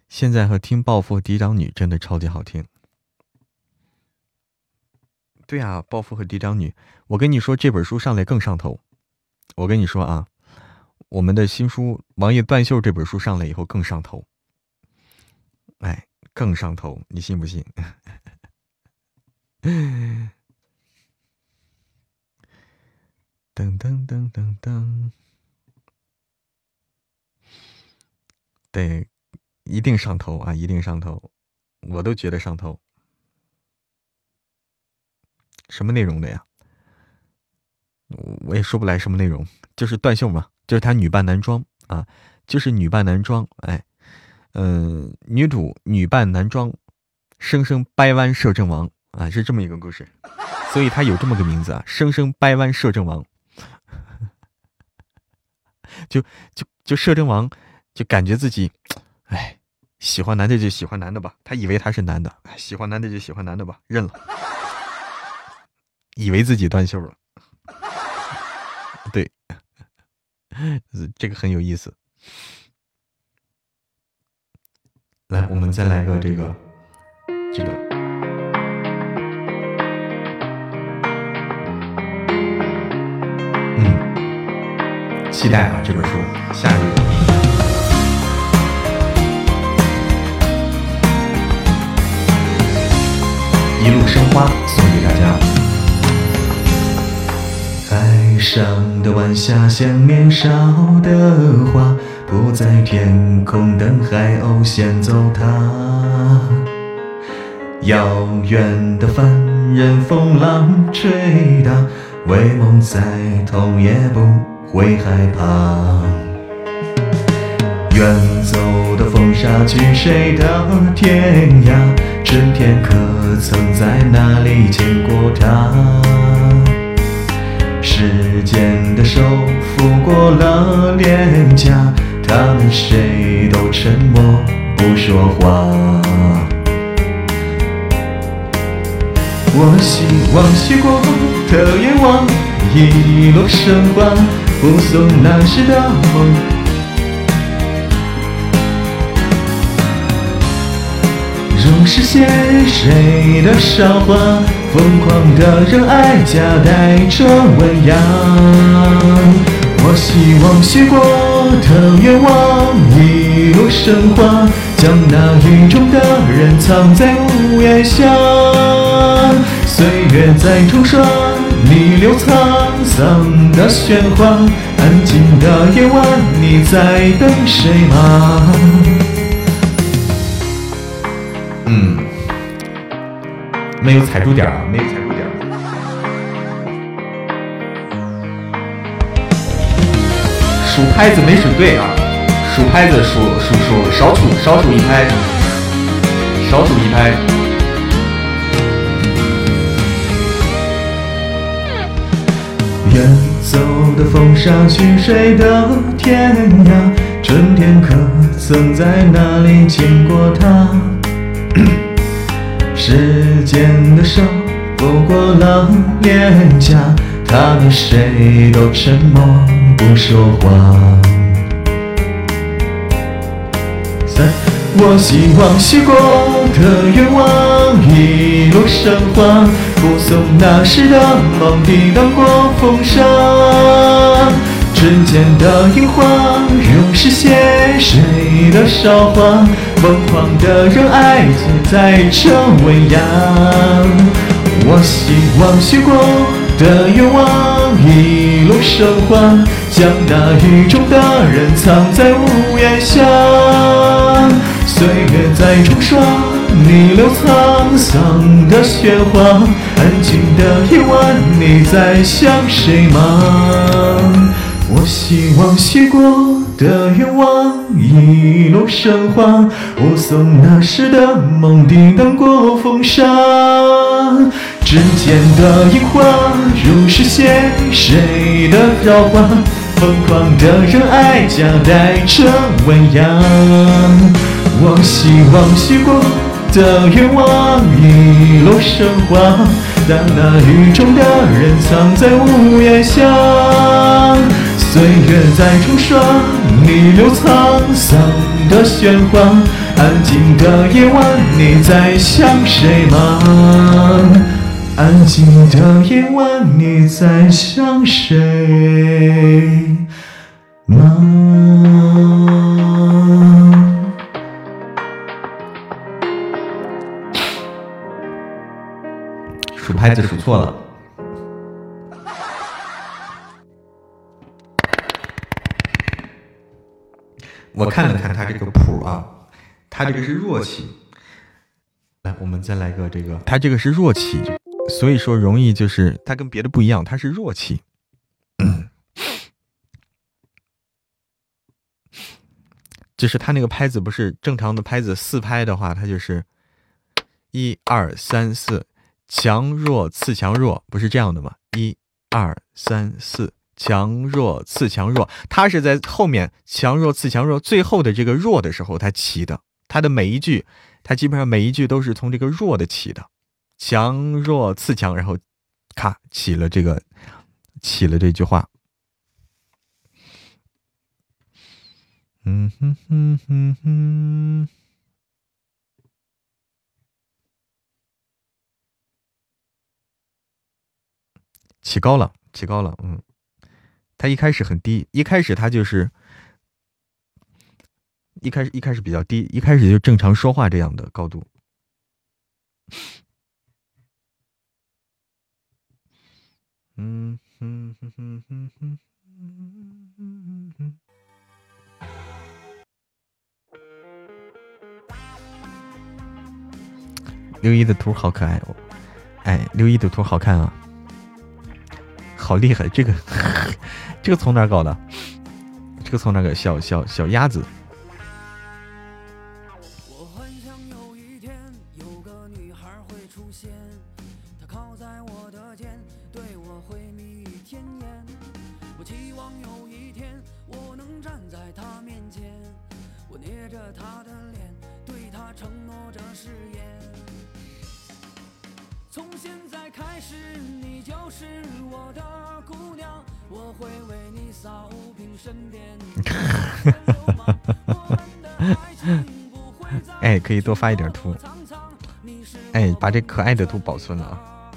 现在和听暴富嫡长女真的超级好听。对啊，暴富和嫡长女，我跟你说这本书上来更上头。我跟你说啊，我们的新书《王爷断袖》这本书上来以后更上头。哎。更上头，你信不信？噔噔噔噔噔，对，一定上头啊！一定上头，我都觉得上头。什么内容的呀？我也说不来什么内容，就是断袖嘛，就是他女扮男装啊，就是女扮男装，哎。嗯，女主女扮男装，生生掰弯摄政王啊，是这么一个故事，所以他有这么个名字啊，生生掰弯摄政王。就就就摄政王，就感觉自己，哎，喜欢男的就喜欢男的吧，他以为他是男的，喜欢男的就喜欢男的吧，认了，以为自己断袖了，对，这个很有意思。来，我们再来个这个，这个，期待啊，这本书下一个一路生花送给大家。海上的晚霞像年少的花。不在天空等海鸥衔走它，遥远的帆人风浪吹打，为梦再痛也不会害怕。远走的风沙去谁的天涯？春天可曾在哪里见过他？时间的手抚过了脸颊。他们谁都沉默不说话。我希望许过的愿望一路生花，护送那时的梦。如诗写谁的韶华，疯狂的热爱夹带着温雅。我希望许过。的愿望一路升华，将那雨中的人藏在屋檐下。岁月在冲刷，逆流沧桑的喧哗。安静的夜晚，你在等谁吗？嗯，没有踩住点儿，没有踩住。数拍子没数对啊！数拍子数数数少数少数一拍，少数一拍。远走的风沙去谁的天涯？春天可曾在哪里见过他？时间的手抚过了脸颊，他们谁都沉默。不说话。三，我希望许过的愿望一路生花，护送那时的梦抵挡过风沙。春间的樱花，又是些谁的韶华？疯狂的热爱记载着温雅。我希望许过的愿望一路升华。将那雨中的人藏在屋檐下，岁月在冲刷，逆流沧桑的喧哗。安静的夜晚，你在想谁吗？我希望许过的愿望一路升华，护送那时的梦抵挡过风沙。指尖的樱花，如是写谁的韶华？疯狂的热爱夹带着温雅，我希望许过的愿望一路生花，将那雨中的人藏在屋檐下，岁月在冲刷，逆流沧桑的喧哗，安静的夜晚，你在想谁吗？安静的夜晚，你在想谁吗？拍子数错了。我看了看他这个谱啊，他这个是弱起。来，我们再来个这个，他这个是弱起，所以说容易就是它跟别的不一样，它是弱起。就是他那个拍子不是正常的拍子，四拍的话，它就是一二三四。强弱次强弱不是这样的吗？一、二、三、四，强弱次强弱，它是在后面强弱次强弱最后的这个弱的时候它起的，它的每一句，它基本上每一句都是从这个弱的起的，强弱次强，然后咔起了这个起了这句话。嗯哼哼哼哼。起高了，起高了，嗯，他一开始很低，一开始他就是一开始一开始比较低，一开始就正常说话这样的高度。嗯哼哼哼哼哼哼哼哼。六一的图好可爱哦，哎，六一的图好看啊。好厉害！这个，这个从哪搞的？这个从哪个小小小鸭子？多发一点图。哎，把这可爱的图保存了啊。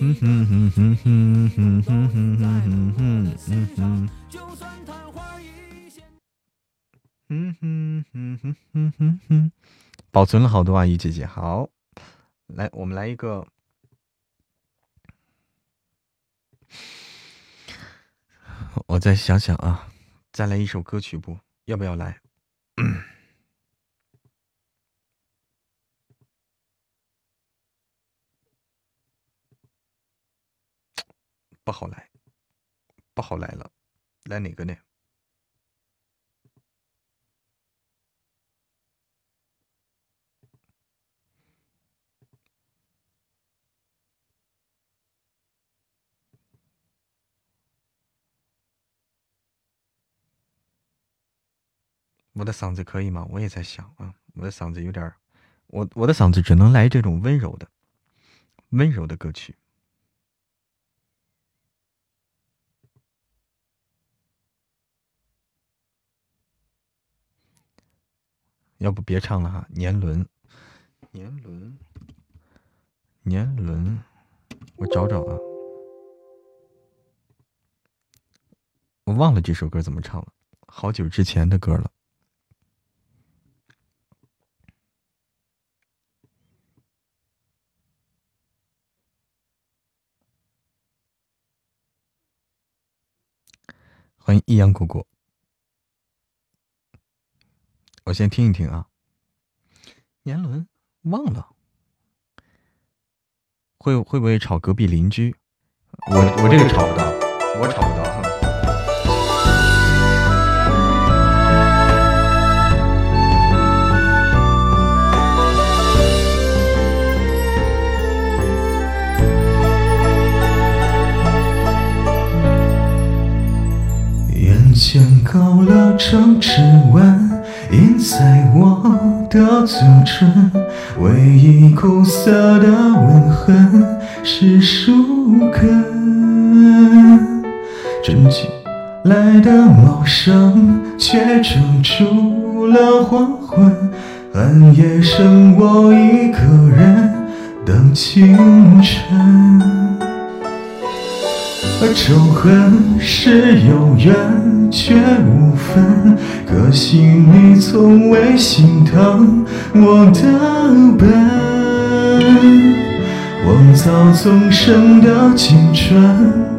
嗯哼哼哼哼哼哼哼哼哼哼嗯哼。嗯哼哼哼哼哼哼，保存了好多啊，鱼姐姐。好，来，我们来一个。我再想想啊，再来一首歌曲不？要不要来？不好来，不好来了，来哪个呢？我的嗓子可以吗？我也在想啊，我的嗓子有点我我的嗓子只能来这种温柔的、温柔的歌曲。要不别唱了哈，年轮，年轮，年轮，我找找啊，我忘了这首歌怎么唱了，好久之前的歌了。欢迎易阳果果，我先听一听啊。年轮忘了，会会不会吵隔壁邻居？我我这个吵不到，我吵不到城池湾，印在我的嘴唇，唯一苦涩的吻痕是树根。真情来的茂盛，却遮住了黄昏。寒夜剩我一个人等清晨。而仇恨是有缘却无分，可惜你从未心疼我的笨。荒草丛生的青春，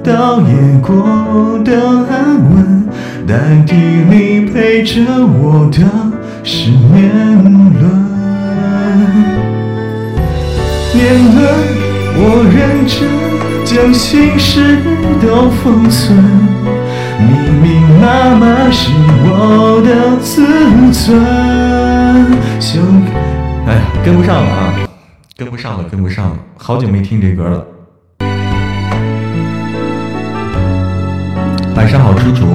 倒也过得安稳，代替你陪着我的是年轮。年轮，我认真。将心事都封存，密密麻麻是我的自尊。想，哎呀，跟不上了啊，跟不上了，跟不上了，好久没听这歌了。晚上好，猪猪。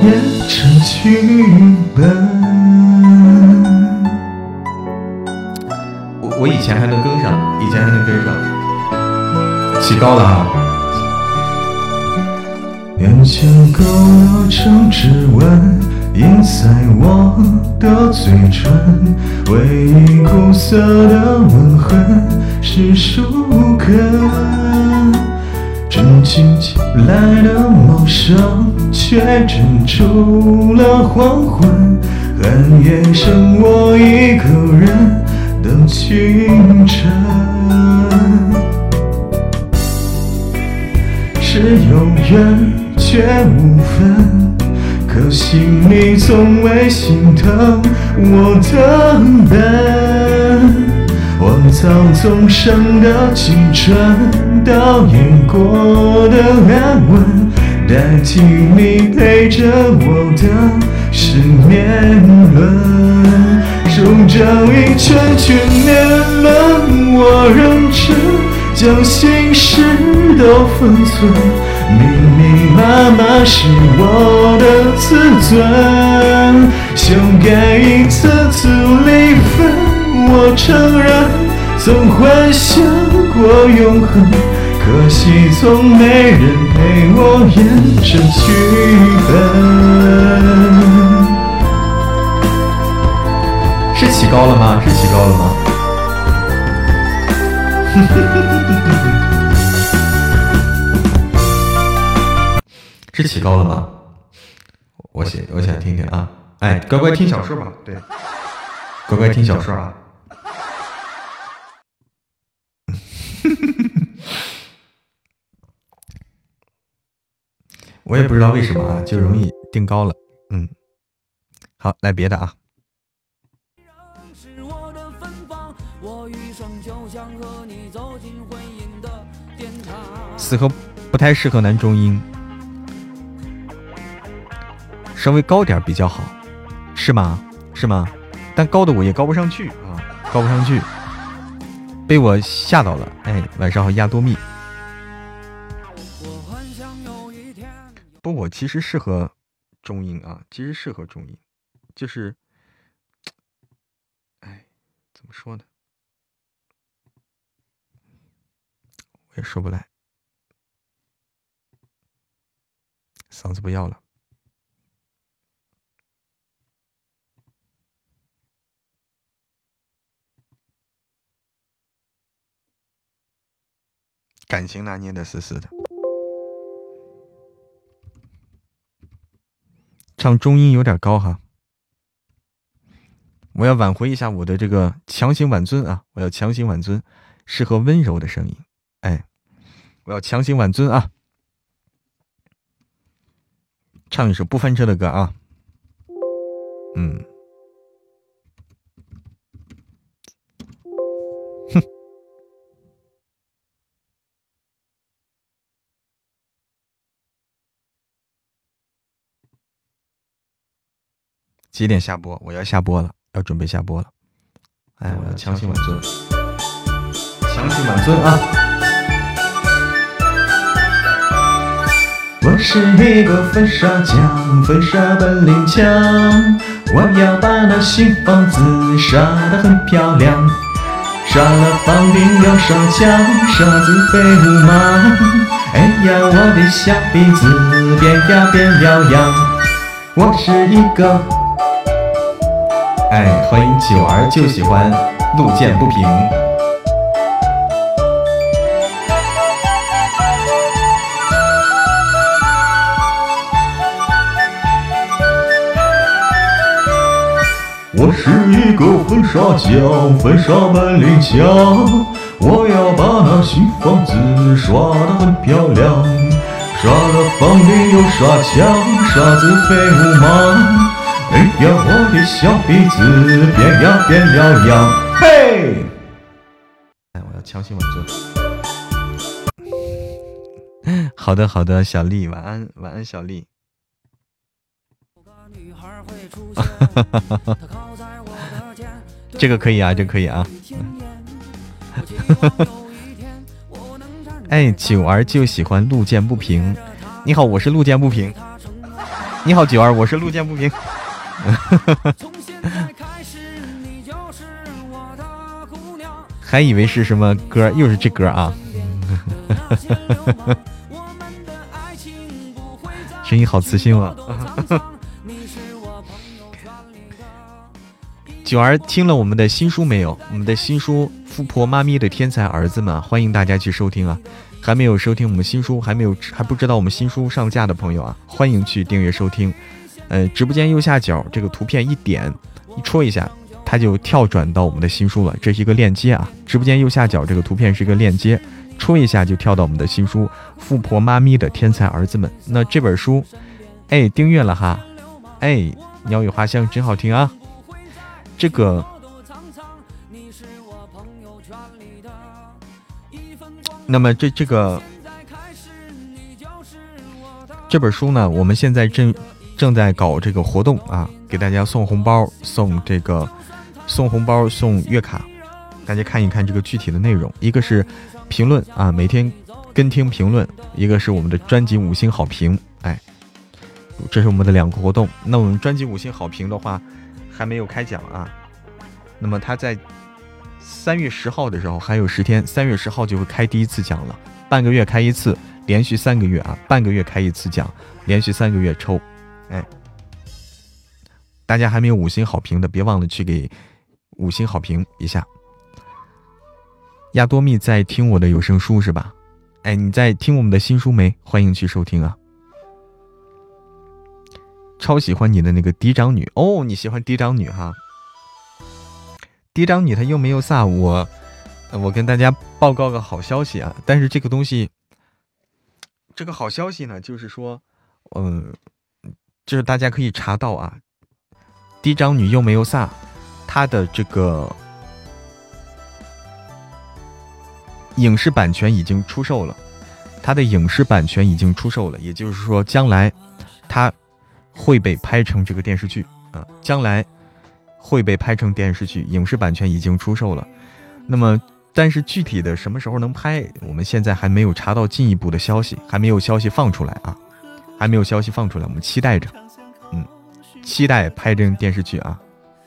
变成剧本。我以前还能跟上，以前还能跟上，起高了啊！眼前勾勒成指纹，印在我的嘴唇，唯一苦涩的吻痕是树根。真情来的茂盛，却遮住了黄昏，寒夜剩我一个人。等清晨，是永远却无分，可惜你从未心疼我的笨。荒草丛生的青春，倒也过的安稳，代替你陪着我的是年轮。数着一圈圈年轮，我认真将心事都封存，密密麻麻是我的自尊。修改一次次离分，我承认曾幻想过永恒，可惜从没人陪我演这剧本。是起高了吗？是起高了吗？是起高了吗？我想，我想听听啊！哎，乖乖听小说吧。对，乖乖听小说啊。我也不知道为什么啊，就容易定高了。嗯，好，来别的啊。此刻不太适合男中音，稍微高点比较好，是吗？是吗？但高的我也高不上去啊，高不上去，被我吓到了。哎，晚上好，亚多蜜。不，我其实适合中音啊，其实适合中音，就是，哎，怎么说呢？我也说不来。嗓子不要了，感情拿捏的死死的，唱中音有点高哈，我要挽回一下我的这个强行挽尊啊！我要强行挽尊，适合温柔的声音，哎，我要强行挽尊啊！唱一首不翻车的歌啊，嗯，几点下播？我要下播了，要准备下播了。哎，我要强行挽尊，强行挽尊啊！我是一个粉刷匠，粉刷本领强，我要把那新房子刷得很漂亮，刷了房顶又刷墙，刷子飞舞吗？哎呀，我的小鼻子变呀变摇摇，我是一个。哎，欢迎九儿就喜欢路见不平。我是一个粉刷匠，粉刷本领强，我要把那新房子刷得很漂亮，刷了房顶又刷墙，刷子飞舞忙？哎呀，我的小鼻子变呀变了样，嘿！哎，我要强行稳住。好的，好的，小丽，晚安，晚安，小丽。这个可以啊，这个可以啊。哎，九儿就喜欢路见不平。你好，我是路见不平。你好，九儿，我是路见不平。还以为是什么歌，又是这歌啊！声音好磁性啊！九儿听了我们的新书没有？我们的新书《富婆妈咪的天才儿子们》，欢迎大家去收听啊！还没有收听我们新书，还没有还不知道我们新书上架的朋友啊，欢迎去订阅收听。呃，直播间右下角这个图片一点一戳一下，它就跳转到我们的新书了。这是一个链接啊，直播间右下角这个图片是一个链接，戳一下就跳到我们的新书《富婆妈咪的天才儿子们》。那这本书，哎，订阅了哈，哎，鸟语花香真好听啊。这个，那么这这个这本书呢，我们现在正。正在搞这个活动啊，给大家送红包，送这个送红包送月卡，大家看一看这个具体的内容。一个是评论啊，每天跟听评论；一个是我们的专辑五星好评。哎，这是我们的两个活动。那我们专辑五星好评的话还没有开奖啊。那么他在三月十号的时候还有十天，三月十号就会开第一次奖了，半个月开一次，连续三个月啊，半个月开一次奖，连续三个月抽。哎，大家还没有五星好评的，别忘了去给五星好评一下。亚多蜜在听我的有声书是吧？哎，你在听我们的新书没？欢迎去收听啊！超喜欢你的那个嫡长女哦，你喜欢嫡长女哈？嫡长女她又没有撒我，我跟大家报告个好消息啊！但是这个东西，这个好消息呢，就是说，嗯。就是大家可以查到啊，嫡长女优没有撒，她的这个影视版权已经出售了，她的影视版权已经出售了，也就是说，将来她会被拍成这个电视剧啊，将来会被拍成电视剧，影视版权已经出售了。那么，但是具体的什么时候能拍，我们现在还没有查到进一步的消息，还没有消息放出来啊。还没有消息放出来，我们期待着，嗯，期待拍这电视剧啊，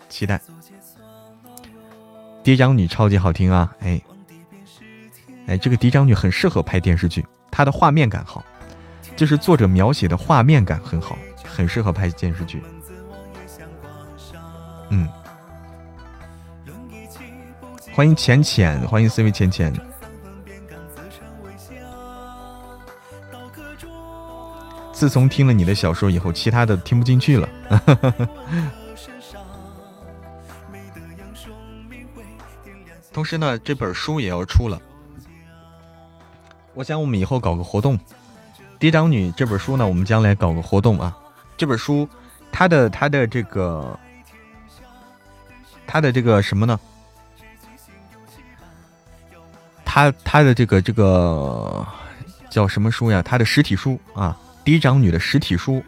期待。嫡长女超级好听啊，哎，哎，这个嫡长女很适合拍电视剧，她的画面感好，就是作者描写的画面感很好，很适合拍电视剧。嗯，欢迎浅浅，欢迎四位浅浅。自从听了你的小说以后，其他的听不进去了。同时呢，这本书也要出了。我想我们以后搞个活动，《嫡长女》这本书呢，我们将来搞个活动啊。这本书，它的它的这个，它的这个什么呢？它它的这个这个叫什么书呀？它的实体书啊。嫡长女的实体书，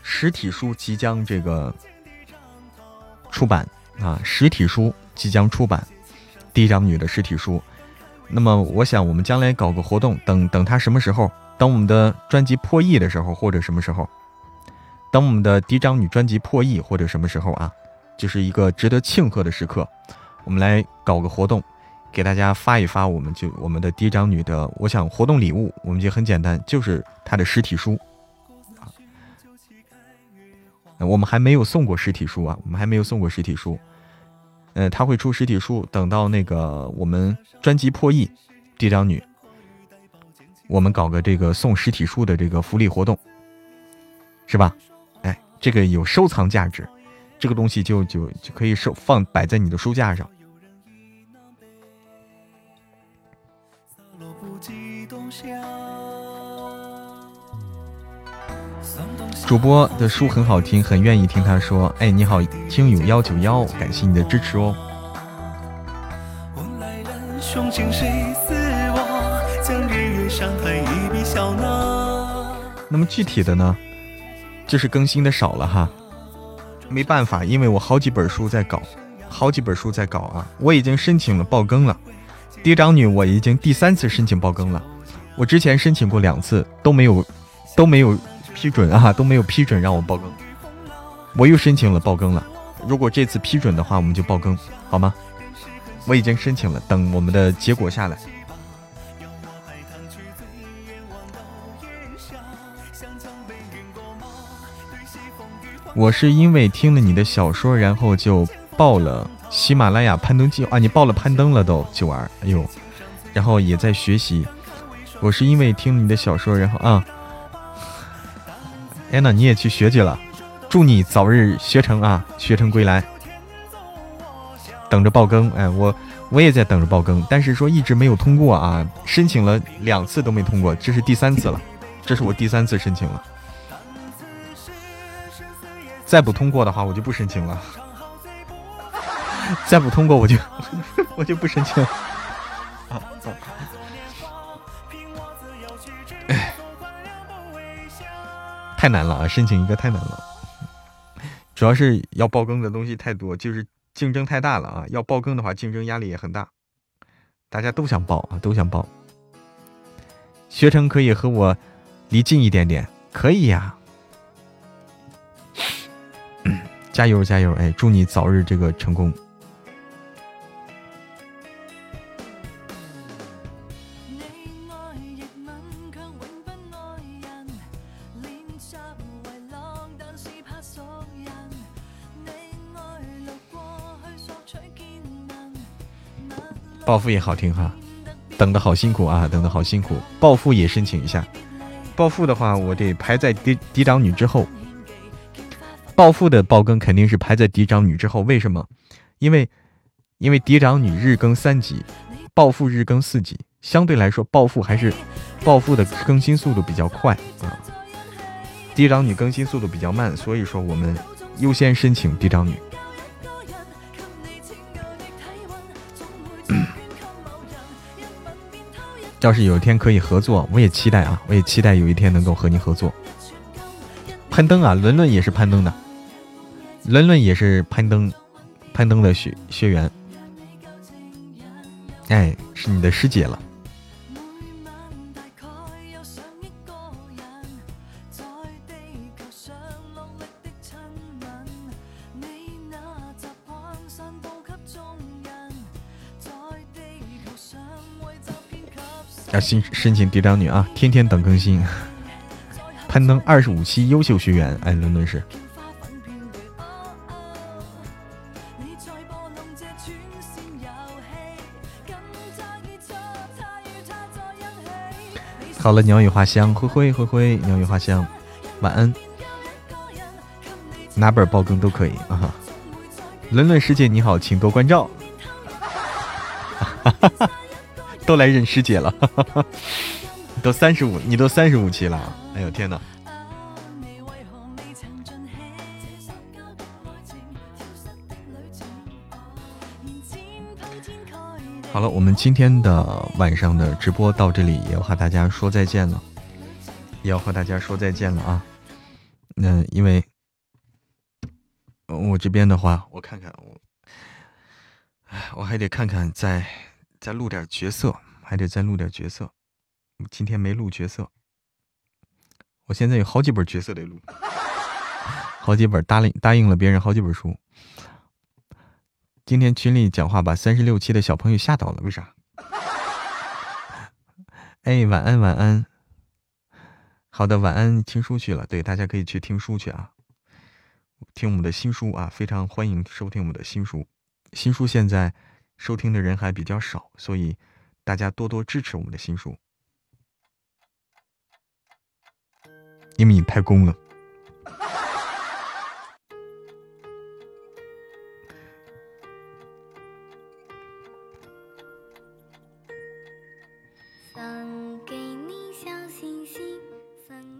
实体书即将这个出版啊！实体书即将出版，嫡长女的实体书。那么，我想我们将来搞个活动，等等她什么时候，等我们的专辑破亿的时候，或者什么时候，等我们的嫡长女专辑破亿或者什么时候啊，就是一个值得庆贺的时刻，我们来搞个活动，给大家发一发，我们就我们的嫡长女的，我想活动礼物，我们就很简单，就是她的实体书啊。我们还没有送过实体书啊，我们还没有送过实体书。嗯，他会出实体书，等到那个我们专辑破亿，嫡长女。我们搞个这个送实体书的这个福利活动，是吧？哎，这个有收藏价值，这个东西就就就可以收放摆在你的书架上。主播的书很好听，很愿意听他说。哎，你好，听友幺九幺，感谢你的支持哦。那么具体的呢，就是更新的少了哈，没办法，因为我好几本书在搞，好几本书在搞啊，我已经申请了爆更了。嫡长女，我已经第三次申请爆更了，我之前申请过两次都没有，都没有批准啊，都没有批准让我爆更，我又申请了爆更了。如果这次批准的话，我们就爆更好吗？我已经申请了，等我们的结果下来。我是因为听了你的小说，然后就报了喜马拉雅攀登计划啊！你报了攀登了都九儿，哎呦，然后也在学习。我是因为听了你的小说，然后啊，安娜你也去学去了，祝你早日学成啊，学成归来。等着爆更，哎，我我也在等着爆更，但是说一直没有通过啊，申请了两次都没通过，这是第三次了，这是我第三次申请了。再不通过的话，我就不申请了。再不通过，我就 我就不申请。哎，太难了啊！申请一个太难了，主要是要爆更的东西太多，就是竞争太大了啊！要爆更的话，竞争压力也很大，大家都想爆啊，都想爆。学成可以和我离近一点点，可以呀。加油加油！哎，祝你早日这个成功。暴富也好听哈，等的好辛苦啊，等的好辛苦。暴富也申请一下，暴富的话，我得排在嫡嫡长女之后。暴富的爆更肯定是排在嫡长女之后，为什么？因为，因为嫡长女日更三集，暴富日更四集，相对来说暴富还是暴富的更新速度比较快啊，嫡长女更新速度比较慢，所以说我们优先申请嫡长女。要是有一天可以合作，我也期待啊，我也期待有一天能够和你合作。攀登啊，伦伦也是攀登的，伦伦也是攀登，攀登的学学员，哎，是你的师姐了。要申申请嫡长女啊，天天等更新。攀登二十五期优秀学员，哎，伦敦是。好了，鸟语花香，灰灰灰灰，鸟语花香，晚安。哪本爆更都可以啊。伦伦师姐你好，请多关照。哈哈哈哈都来认师姐了。都三十五，你都三十五期了，哎呦天哪！好了，我们今天的晚上的直播到这里，也要和大家说再见了，也要和大家说再见了啊！那因为我这边的话，我看看我，哎，我还得看看在再录点角色，还得再录点角色。今天没录角色，我现在有好几本角色得录，好几本答应答应了别人好几本书。今天群里讲话把三十六期的小朋友吓到了，为啥？哎，晚安晚安。好的，晚安，听书去了。对，大家可以去听书去啊，听我们的新书啊，非常欢迎收听我们的新书。新书现在收听的人还比较少，所以大家多多支持我们的新书。因为你太公了。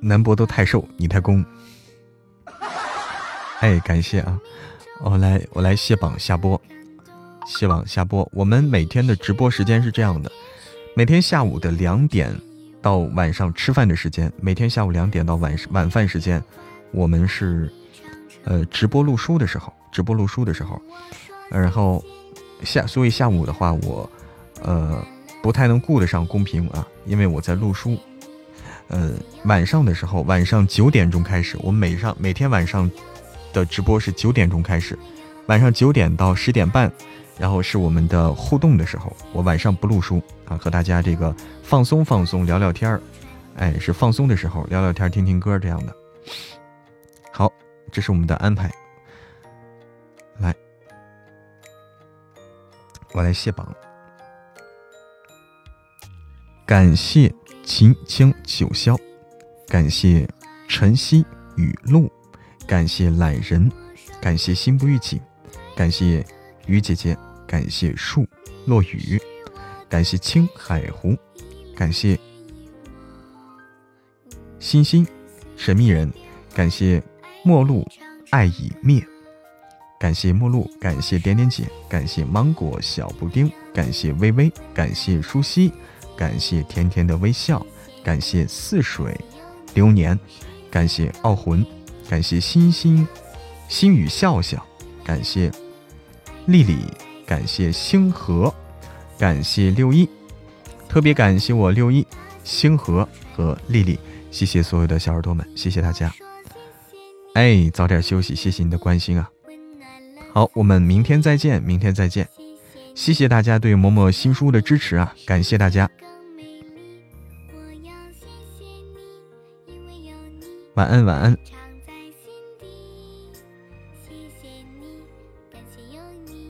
南博都太瘦，你太攻。哎，感谢啊！我来，我来卸榜下播，希望下播。我们每天的直播时间是这样的：每天下午的两点到晚上吃饭的时间，每天下午两点到晚晚饭时间，我们是呃直播录书的时候，直播录书的时候。然后下，所以下午的话，我呃不太能顾得上公屏啊，因为我在录书。呃，晚上的时候，晚上九点钟开始，我们每上每天晚上的直播是九点钟开始，晚上九点到十点半，然后是我们的互动的时候。我晚上不录书啊，和大家这个放松放松，聊聊天儿，哎，是放松的时候聊聊天，听听歌这样的。好，这是我们的安排。来，我来卸榜，感谢。秦清九霄，感谢晨曦雨露，感谢懒人，感谢心不预警，感谢雨姐姐，感谢树落雨，感谢青海湖，感谢星星神秘人，感谢陌路爱已灭，感谢陌路，感谢点点姐，感谢芒果小布丁，感谢微微，感谢舒希。感谢甜甜的微笑，感谢似水流年，感谢傲魂，感谢星星星语笑笑，感谢丽丽，感谢星河，感谢六一，特别感谢我六一星河和丽丽，谢谢所有的小耳朵们，谢谢大家。哎，早点休息，谢谢你的关心啊。好，我们明天再见，明天再见。谢谢大家对某某新书的支持啊！感谢大家，晚安，晚安。